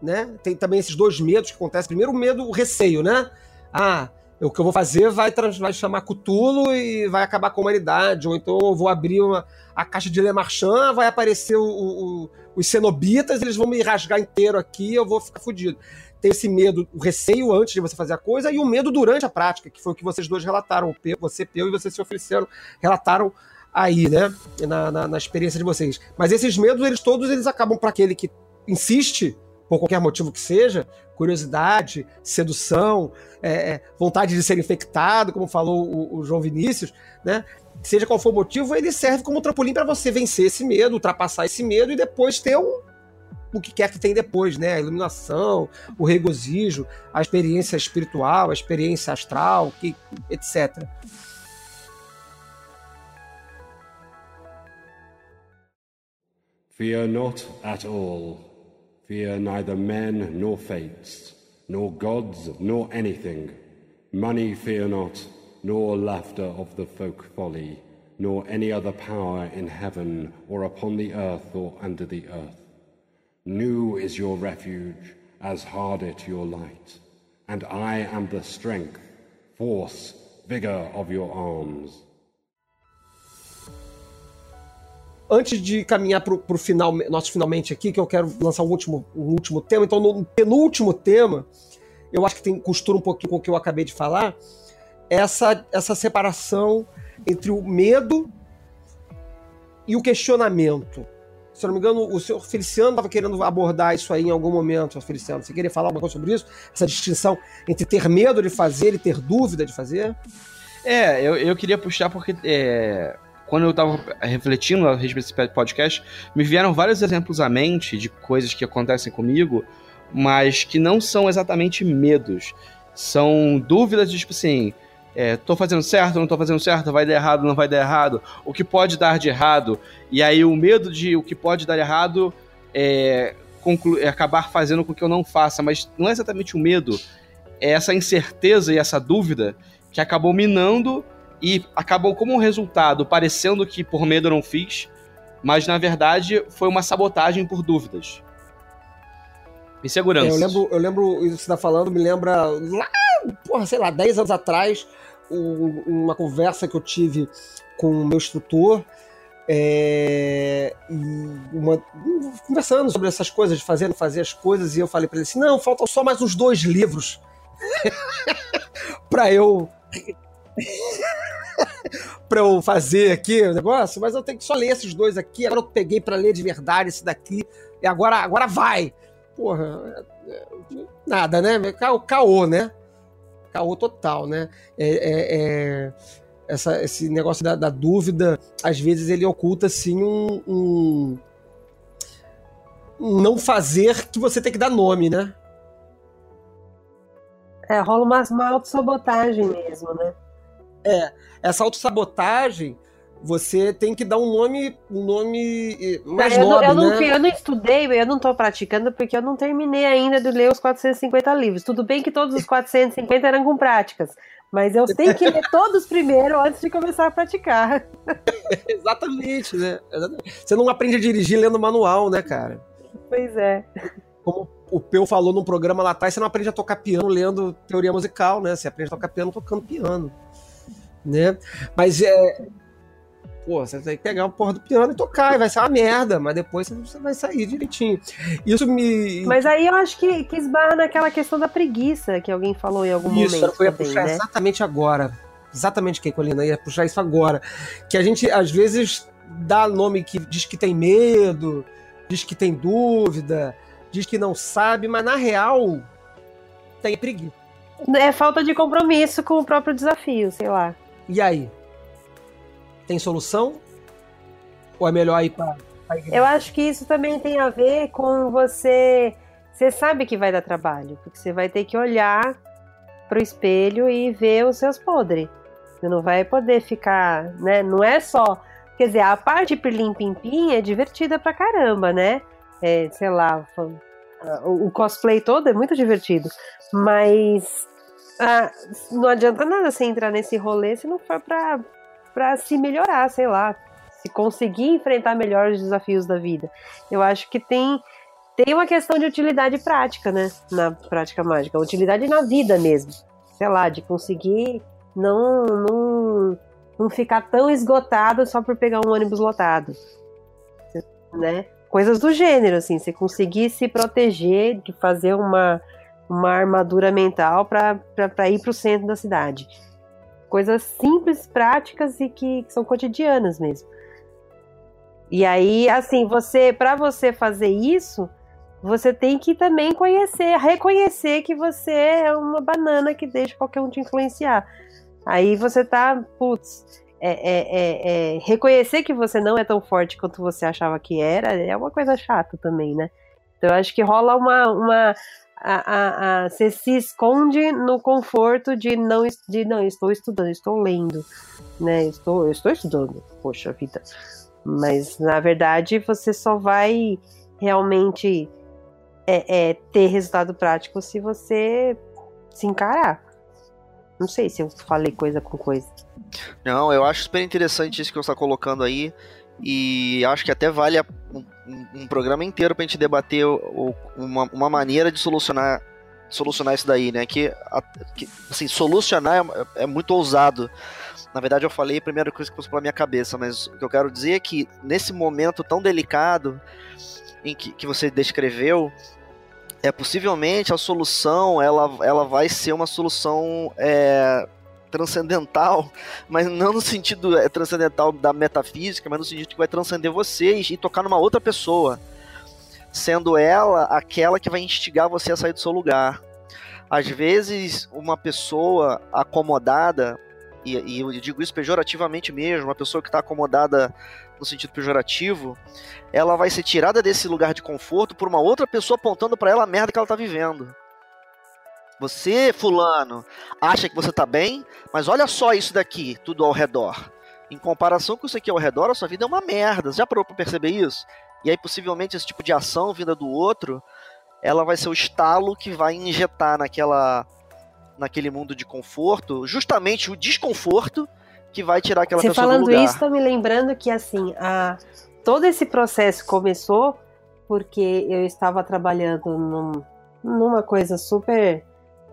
né? Tem também esses dois medos que acontecem. Primeiro, o medo, o receio, né? Ah, o que eu vou fazer vai, vai chamar Cutulo e vai acabar com a humanidade, ou então eu vou abrir uma, a caixa de Le Marchand, vai aparecer o, o, os cenobitas, eles vão me rasgar inteiro aqui, eu vou ficar fudido ter esse medo, o receio antes de você fazer a coisa e o medo durante a prática, que foi o que vocês dois relataram, você, Peu, e você se ofereceram, relataram aí, né, na, na, na, experiência de vocês. Mas esses medos, eles todos, eles acabam para aquele que insiste, por qualquer motivo que seja, curiosidade, sedução, é, é, vontade de ser infectado, como falou o, o João Vinícius, né, seja qual for o motivo, ele serve como trampolim para você vencer esse medo, ultrapassar esse medo e depois ter um, o que quer que tem depois, né? A iluminação, o regozijo, a experiência espiritual, a experiência astral, que, etc. Fear not at all. Fear neither men nor fates, nor gods nor anything. Money fear not, nor laughter of the folk folly, nor any other power in heaven or upon the earth or under the earth. New is your refuge, as hard it your light, and I am the strength, force, vigor of your arms. Antes de caminhar para o final, nosso finalmente aqui, que eu quero lançar um último, um último tema. Então, no penúltimo tema, eu acho que tem costura um pouquinho com o que eu acabei de falar, essa, essa separação entre o medo e o questionamento. Se eu não me engano, o senhor Feliciano estava querendo abordar isso aí em algum momento, Feliciano. Você queria falar alguma coisa sobre isso? Essa distinção entre ter medo de fazer e ter dúvida de fazer? É, eu, eu queria puxar porque é, quando eu estava refletindo a respeito desse podcast, me vieram vários exemplos à mente de coisas que acontecem comigo, mas que não são exatamente medos. São dúvidas de tipo assim, é, tô fazendo certo, não tô fazendo certo, vai dar errado, não vai dar errado, o que pode dar de errado, e aí o medo de o que pode dar errado é, é acabar fazendo com que eu não faça, mas não é exatamente o medo, é essa incerteza e essa dúvida que acabou minando e acabou como resultado parecendo que por medo eu não fiz, mas na verdade foi uma sabotagem por dúvidas. Insegurança. É, eu lembro, eu lembro, isso que você tá falando, me lembra lá, porra, sei lá, 10 anos atrás, um, uma conversa que eu tive com o meu instrutor, é, uma, conversando sobre essas coisas, de fazer, fazer as coisas, e eu falei para ele assim: não, faltam só mais uns dois livros (laughs) para eu. (laughs) para eu fazer aqui o negócio, mas eu tenho que só ler esses dois aqui. Agora eu peguei para ler de verdade esse daqui, e agora, agora vai. Porra, é, é, nada, né? Caô, né? caô total, né? É, é, é, essa, esse negócio da, da, dúvida, às vezes ele oculta assim um, um, um, não fazer que você tem que dar nome, né? É, rola uma, uma autossabotagem mesmo, né? É, essa autossabotagem você tem que dar um nome, um nome eh, mais eu, nobre, eu não, né? Eu não estudei, eu não estou praticando porque eu não terminei ainda de ler os 450 livros. Tudo bem que todos os 450 eram com práticas, mas eu tenho que ler todos primeiro antes de começar a praticar. (laughs) Exatamente, né? Você não aprende a dirigir lendo manual, né, cara? Pois é. Como, o Peu falou num programa lá atrás, você não aprende a tocar piano lendo teoria musical, né? Você aprende a tocar piano tocando piano. Né? Mas é. Pô, você tem que pegar a porra do piano e tocar, e vai ser uma merda, mas depois você vai sair direitinho. Isso me. Mas aí eu acho que, que esbarra naquela questão da preguiça que alguém falou em algum isso, momento. Isso, eu ia puxar né? exatamente agora. Exatamente, Keikolina, ia puxar isso agora. Que a gente, às vezes, dá nome que diz que tem medo, diz que tem dúvida, diz que não sabe, mas na real tem preguiça. É falta de compromisso com o próprio desafio, sei lá. E aí? Tem solução? Ou é melhor ir para Eu acho que isso também tem a ver com você. Você sabe que vai dar trabalho, porque você vai ter que olhar para o espelho e ver os seus podres. Você não vai poder ficar, né? Não é só. Quer dizer, a parte pirlim pim pim é divertida pra caramba, né? É, sei lá, o cosplay todo é muito divertido. Mas ah, não adianta nada você entrar nesse rolê se não for pra, pra se melhorar, sei lá. Se conseguir enfrentar melhor os desafios da vida. Eu acho que tem, tem uma questão de utilidade prática, né? Na prática mágica. Utilidade na vida mesmo. Sei lá, de conseguir não, não, não ficar tão esgotado só por pegar um ônibus lotado. Né? Coisas do gênero, assim, você conseguir se proteger de fazer uma, uma armadura mental para ir para o centro da cidade coisas simples, práticas e que, que são cotidianas mesmo. E aí, assim, você, para você fazer isso, você tem que também conhecer, reconhecer que você é uma banana que deixa qualquer um te influenciar. Aí você tá, putz, é, é, é, é reconhecer que você não é tão forte quanto você achava que era é uma coisa chata também, né? Então eu acho que rola uma, uma a, a, a, você se esconde no conforto de não, de não, estou estudando, estou lendo, né? Estou, estou estudando, poxa vida. Mas na verdade você só vai realmente é, é, ter resultado prático se você se encarar. Não sei se eu falei coisa com coisa. Não, eu acho super interessante isso que você está colocando aí. E acho que até vale a, um, um, programa inteiro pra gente debater o, o, uma, uma, maneira de solucionar, solucionar isso daí, né? Que, a, que assim, solucionar é, é, muito ousado. Na verdade, eu falei a primeira coisa que passou pela minha cabeça, mas o que eu quero dizer é que nesse momento tão delicado em que, que você descreveu, é possivelmente a solução ela, ela vai ser uma solução é, transcendental, mas não no sentido é, transcendental da metafísica, mas no sentido que vai transcender vocês e tocar numa outra pessoa, sendo ela aquela que vai instigar você a sair do seu lugar. Às vezes, uma pessoa acomodada, e, e eu digo isso pejorativamente mesmo, uma pessoa que está acomodada no sentido pejorativo, ela vai ser tirada desse lugar de conforto por uma outra pessoa apontando para ela a merda que ela está vivendo. Você, fulano, acha que você tá bem, mas olha só isso daqui, tudo ao redor. Em comparação com isso aqui ao redor, a sua vida é uma merda. Você já parou pra perceber isso? E aí, possivelmente, esse tipo de ação vinda do outro, ela vai ser o estalo que vai injetar naquela naquele mundo de conforto, justamente o desconforto que vai tirar aquela Você pessoa falando do lugar. isso, tá me lembrando que assim, a, todo esse processo começou porque eu estava trabalhando num, numa coisa super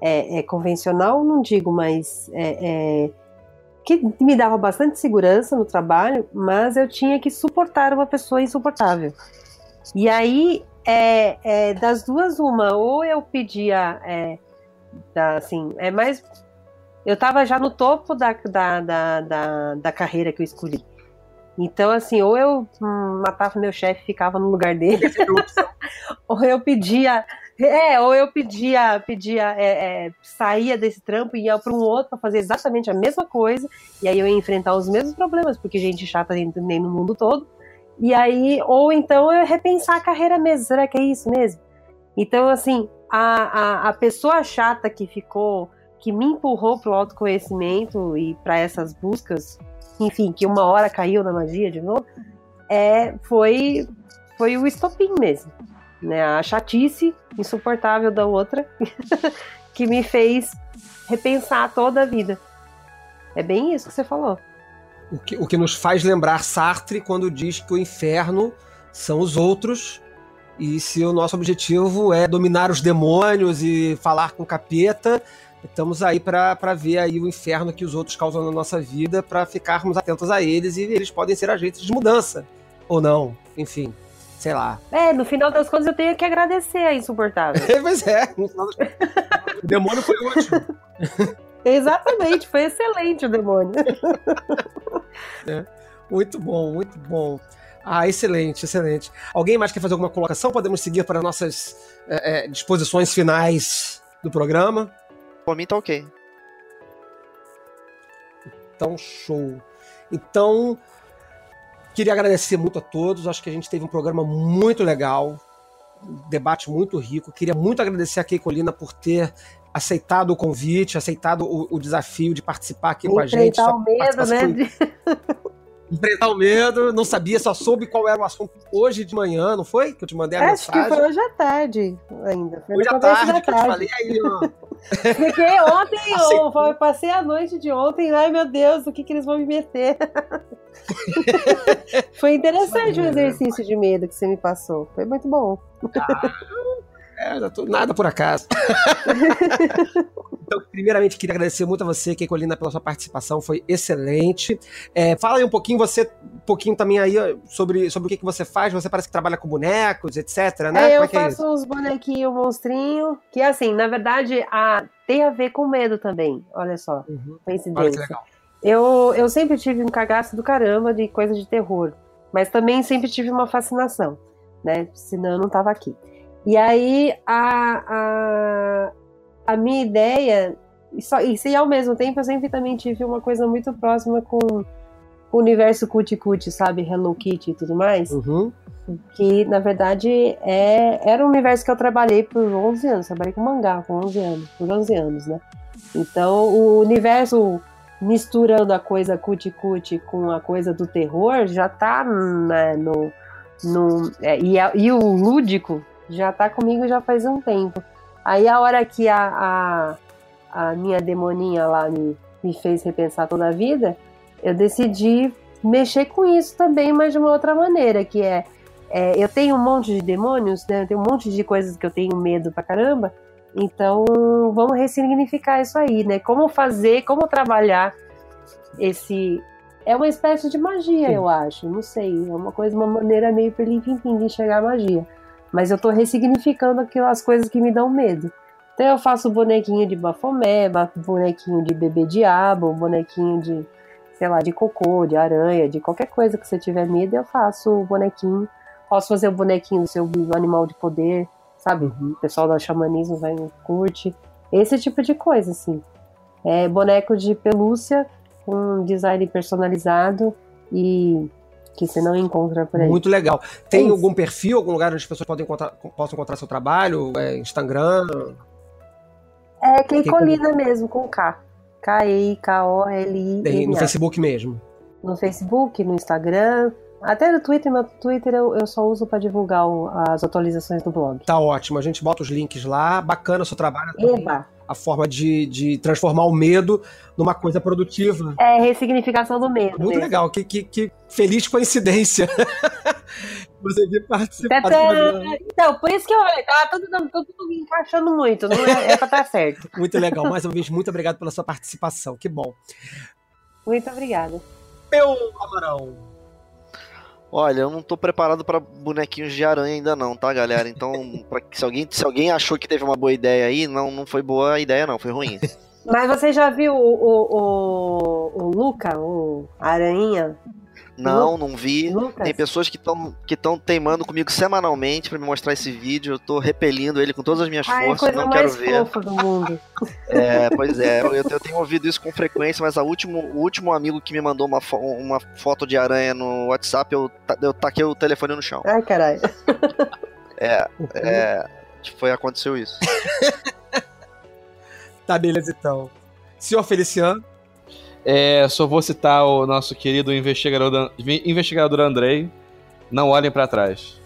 é, é, convencional, não digo, mas é, é, que me dava bastante segurança no trabalho, mas eu tinha que suportar uma pessoa insuportável. E aí, é, é, das duas, uma, ou eu pedia, da, assim, é mais. Eu estava já no topo da, da, da, da, da carreira que eu escolhi. Então, assim, ou eu matava meu chefe e ficava no lugar dele, (laughs) ou eu pedia é, ou eu pedia, pedia é, é, saía desse trampo e ia para um outro para fazer exatamente a mesma coisa, e aí eu ia enfrentar os mesmos problemas, porque gente chata nem no mundo todo. E aí, ou então eu repensar a carreira mesmo, será que é isso mesmo? Então, assim, a, a, a pessoa chata que ficou, que me empurrou para o autoconhecimento e para essas buscas, enfim, que uma hora caiu na magia de novo, é, foi, foi o estopim mesmo né, a chatice insuportável da outra (laughs) que me fez repensar toda a vida. É bem isso que você falou. O que, o que nos faz lembrar Sartre quando diz que o inferno são os outros E se o nosso objetivo é dominar os demônios e falar com o capeta, estamos aí para ver aí o inferno que os outros causam na nossa vida, para ficarmos atentos a eles e eles podem ser agentes de mudança ou não, enfim, sei lá. É, no final das contas eu tenho que agradecer a insuportável. (laughs) pois é, final das... (laughs) o demônio foi ótimo. (laughs) Exatamente, foi excelente o demônio. É, muito bom, muito bom. Ah, excelente, excelente. Alguém mais quer fazer alguma colocação? Podemos seguir para nossas é, é, disposições finais do programa. Por mim tá ok. Então, show. Então, queria agradecer muito a todos. Acho que a gente teve um programa muito legal, um debate muito rico. Queria muito agradecer a Keikolina por ter aceitado o convite, aceitado o, o desafio de participar aqui com a gente. o medo, né? (laughs) enfrentar o medo, não sabia, só soube qual era o assunto hoje de manhã, não foi? Que eu te mandei a Acho mensagem. que foi hoje à tarde ainda. Foi hoje à tarde, da tarde. eu te falei aí, ó. (laughs) Fiquei ontem, (laughs) eu passei a noite de ontem, ai meu Deus, o que, que eles vão me meter? (laughs) foi interessante o exercício de medo que você me passou, foi muito bom. Ah, é, nada por acaso. (laughs) então, primeiramente, queria agradecer muito a você, Keikolina, pela sua participação, foi excelente. É, fala aí um pouquinho, você, um pouquinho também aí sobre, sobre o que, que você faz. Você parece que trabalha com bonecos, etc, né? É, eu é, é faço uns bonequinhos monstrinho, que assim, na verdade, a, tem a ver com medo também. Olha só, uhum. coincidência. Olha que legal. Eu, eu sempre tive um cagaço do caramba de coisa de terror, mas também sempre tive uma fascinação, né? Senão eu não tava aqui. E aí a, a, a minha ideia, e, só, e se ao mesmo tempo eu sempre também tive uma coisa muito próxima com o universo Cutie, sabe? Hello Kitty e tudo mais. Uhum. Que na verdade é, era um universo que eu trabalhei por 11 anos. Trabalhei com mangá com 11 anos, por 11 anos, né? Então o universo misturando a coisa Cutie com a coisa do terror já tá no. no é, e, a, e o lúdico já tá comigo já faz um tempo. Aí a hora que a, a, a minha demoninha lá me, me fez repensar toda a vida, eu decidi mexer com isso também, mas de uma outra maneira, que é, é, eu tenho um monte de demônios, né? Eu tenho um monte de coisas que eu tenho medo pra caramba. Então, vamos ressignificar isso aí, né? Como fazer, como trabalhar esse. É uma espécie de magia, Sim. eu acho. Não sei. É uma coisa, uma maneira meio felipe de enxergar a magia. Mas eu tô ressignificando aquelas coisas que me dão medo. Então eu faço bonequinho de bafomé, bonequinho de bebê diabo, bonequinho de, sei lá, de cocô, de aranha, de qualquer coisa que você tiver medo, eu faço o bonequinho. Posso fazer o bonequinho do seu animal de poder, sabe? Uhum. O pessoal do xamanismo vai curte. Esse tipo de coisa, assim. É boneco de pelúcia com design personalizado e que você não encontra por aí. Muito legal. Tem é algum perfil, algum lugar onde as pessoas podem encontrar, possam encontrar seu trabalho? É, Instagram? É Keikolina mesmo, com K. K-E-I-K-O-L-I. No Facebook mesmo? No Facebook, no Instagram. Até no Twitter, meu Twitter eu, eu só uso para divulgar o, as atualizações do blog. Tá ótimo, a gente bota os links lá. Bacana o seu trabalho. Eba! A forma de, de transformar o medo numa coisa produtiva. É, ressignificação do medo. Muito mesmo. legal, que, que, que, feliz coincidência. (laughs) Você vir participar Então, por isso que eu falei, tá tudo, tudo encaixando muito, não é, é pra estar certo. (laughs) muito legal, mais uma vez, muito obrigado pela sua participação, que bom. Muito obrigada. Meu Amarão, Olha, eu não tô preparado para bonequinhos de aranha ainda não, tá, galera? Então, (laughs) se, alguém, se alguém achou que teve uma boa ideia aí, não, não foi boa a ideia não, foi ruim. Mas você já viu o, o, o, o Luca, o Aranha? Não, não vi. Lucas. Tem pessoas que estão que teimando comigo semanalmente para me mostrar esse vídeo. Eu tô repelindo ele com todas as minhas Ai, forças, não quero ver. do mundo. (laughs) É, pois é, eu, eu, tenho ouvido isso com frequência, mas a último, o último amigo que me mandou uma, fo uma foto de aranha no WhatsApp, eu, eu taquei o telefone no chão. Ai, caralho. (laughs) É, é. Foi, aconteceu isso. (laughs) tá, beleza então. Senhor Feliciano. É, só vou citar o nosso querido investigador, investigador Andrei. Não olhem para trás.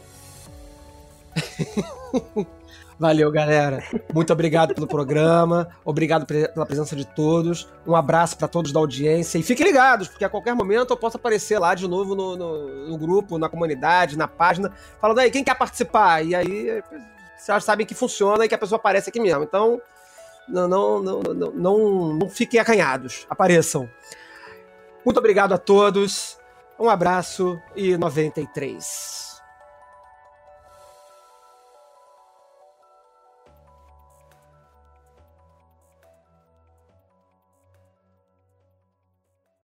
(laughs) Valeu, galera. Muito obrigado pelo programa. Obrigado pela presença de todos. Um abraço para todos da audiência. E fiquem ligados, porque a qualquer momento eu posso aparecer lá de novo no, no, no grupo, na comunidade, na página, falando aí, quem quer participar? E aí vocês sabem que funciona e que a pessoa aparece aqui mesmo. Então, não, não, não, não, não, fiquem acanhados. Apareçam. Muito obrigado a todos. Um abraço e 93.